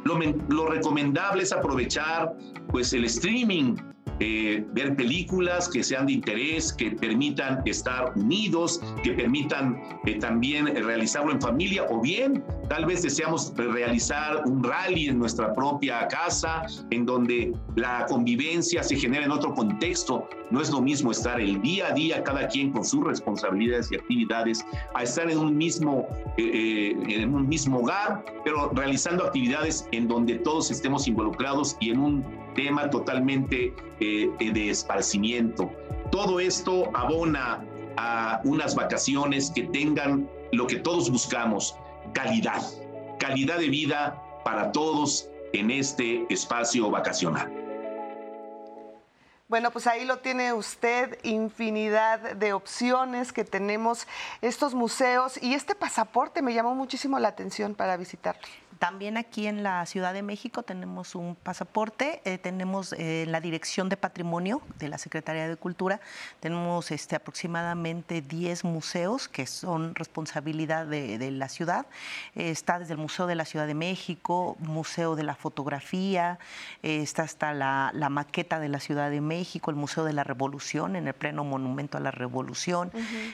Lo, lo recomendable es aprovechar pues el streaming eh, ver películas que sean de interés, que permitan estar unidos, que permitan eh, también realizarlo en familia o bien tal vez deseamos realizar un rally en nuestra propia casa en donde la convivencia se genera en otro contexto. No es lo mismo estar el día a día cada quien con sus responsabilidades y actividades a estar en un mismo, eh, en un mismo hogar, pero realizando actividades en donde todos estemos involucrados y en un tema totalmente eh, eh, de esparcimiento. Todo esto abona a unas vacaciones que tengan lo que todos buscamos, calidad, calidad de vida para todos en este espacio vacacional. Bueno, pues ahí lo tiene usted, infinidad de opciones que tenemos estos museos y este pasaporte me llamó muchísimo la atención para visitarlo. También aquí en la Ciudad de México tenemos un pasaporte, eh, tenemos eh, la Dirección de Patrimonio de la Secretaría de Cultura, tenemos este, aproximadamente 10 museos que son responsabilidad de, la ciudad. está desde el Museo de la Ciudad de México, Museo de la Fotografía, está hasta la, maqueta de la Ciudad de México, el Museo de la Revolución, en el pleno monumento a la Revolución.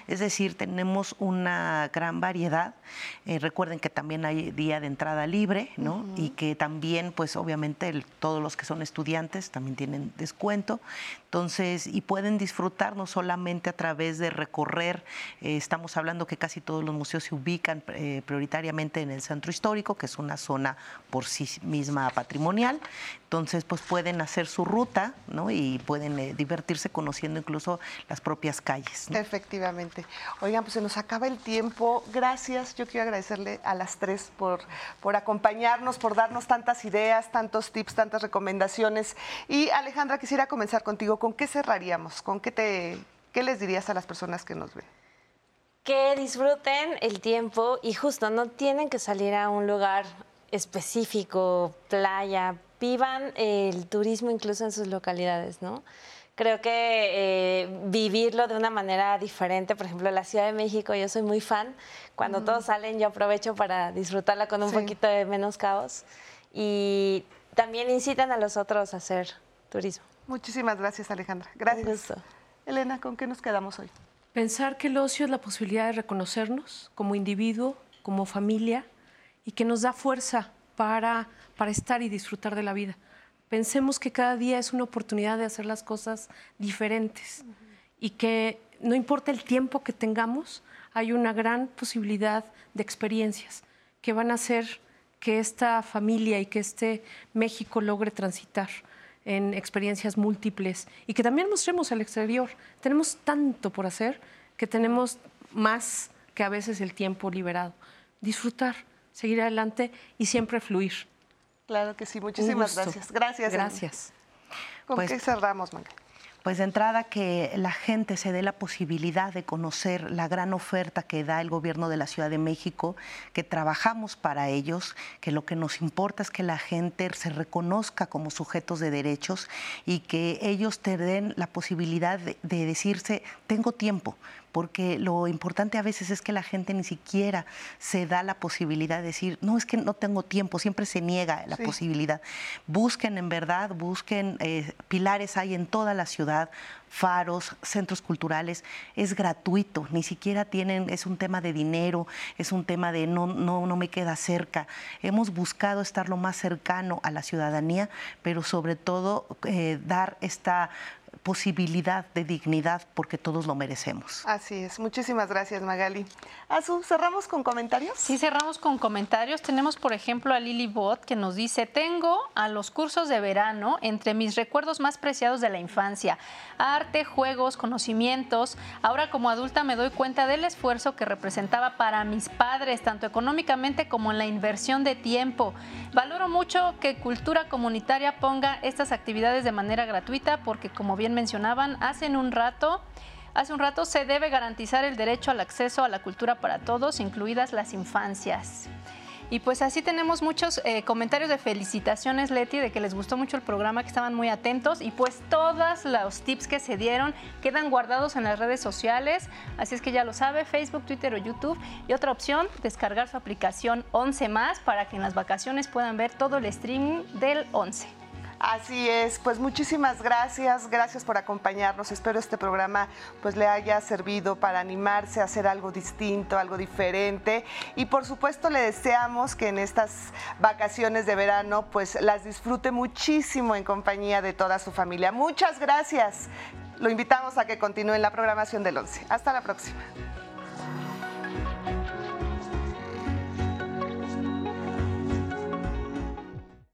Es decir, tenemos una gran variedad. Eh, recuerden que también hay día de entrada libre libre, ¿no? Y que también, pues obviamente, todos los que son estudiantes también tienen descuento. Entonces, y pueden disfrutar no solamente a través de recorrer, eh, estamos hablando que casi todos los museos se ubican eh, prioritariamente en el centro histórico, que es una zona por sí misma patrimonial. Entonces, pues pueden hacer su ruta, ¿no? Y pueden eh, divertirse conociendo incluso las propias calles. Efectivamente. Oigan, pues se nos acaba el tiempo. Gracias. Yo quiero agradecerle a las tres por, por acompañarnos, por darnos tantas ideas, tantos tips, tantas recomendaciones. Y Alejandra, quisiera comenzar contigo. ¿Con qué cerraríamos? ¿Con qué, te, qué les dirías a las personas que nos ven? Que disfruten el tiempo y justo no tienen que salir a un lugar específico, playa, vivan el turismo incluso en sus localidades, ¿no? Creo que eh, vivirlo de una manera diferente, por ejemplo, la Ciudad de México, yo soy muy fan. Cuando todos salen, yo aprovecho para disfrutarla con un poquito de menos caos. Y también incitan a los otros a hacer turismo. Muchísimas gracias, Alejandra. Gracias. Elena, ¿con qué nos quedamos hoy? Pensar que el ocio es la posibilidad de reconocernos como individuo, como familia, y que nos da fuerza para, para estar y disfrutar de la vida. Pensemos que cada día es una oportunidad de hacer las cosas diferentes y que no importa el tiempo que tengamos, hay una gran posibilidad de experiencias que van a hacer que esta familia y que este México logre transitar en experiencias múltiples y que también mostremos al exterior. Tenemos tanto por hacer que tenemos más que a veces el tiempo liberado. Disfrutar, seguir adelante y siempre fluir. Claro que sí, muchísimas gracias. Gracias. Gracias. ¿Con pues, qué cerramos, Manuel? Pues de entrada que la gente se dé la posibilidad de conocer la gran oferta que da el gobierno de la Ciudad de México, que trabajamos para ellos, que lo que nos importa es que la gente se reconozca como sujetos de derechos y que ellos te den la posibilidad de, de decirse, tengo tiempo, porque lo importante a veces es que la gente ni siquiera se da la posibilidad de decir, no, es que no tengo tiempo, siempre se niega la posibilidad. Busquen en verdad, busquen, eh, pilares hay en toda la ciudad, faros, centros culturales, es gratuito, ni siquiera tienen, es un tema de dinero, es un tema de no, no, no me queda cerca. Hemos buscado estar lo más cercano a la ciudadanía, pero sobre todo eh, dar esta posibilidad de dignidad porque todos lo merecemos. Así es. Muchísimas gracias, Magali. Azu, ¿cerramos con comentarios? Sí, cerramos con comentarios. Tenemos, por ejemplo, a Lili Bot que nos dice, tengo a los cursos de verano entre mis recuerdos más preciados de la infancia. Arte, juegos, conocimientos. Ahora como adulta me doy cuenta del esfuerzo que representaba para mis padres, tanto económicamente como en la inversión de tiempo. Valoro mucho que Cultura Comunitaria ponga estas actividades de manera gratuita porque como bien mencionaban, hace un rato Hace un rato se debe garantizar el derecho al acceso a la cultura para todos, incluidas las infancias. Y pues así tenemos muchos eh, comentarios de felicitaciones, Leti, de que les gustó mucho el programa, que estaban muy atentos. Y pues todos los tips que se dieron quedan guardados en las redes sociales. Así es que ya lo sabe, Facebook, Twitter o YouTube. Y otra opción, descargar su aplicación 11 más para que en las vacaciones puedan ver todo el streaming del 11. Así es, pues muchísimas gracias, gracias por acompañarnos. Espero este programa pues le haya servido para animarse a hacer algo distinto, algo diferente y por supuesto le deseamos que en estas vacaciones de verano pues las disfrute muchísimo en compañía de toda su familia. Muchas gracias. Lo invitamos a que continúe en la programación del 11. Hasta la próxima.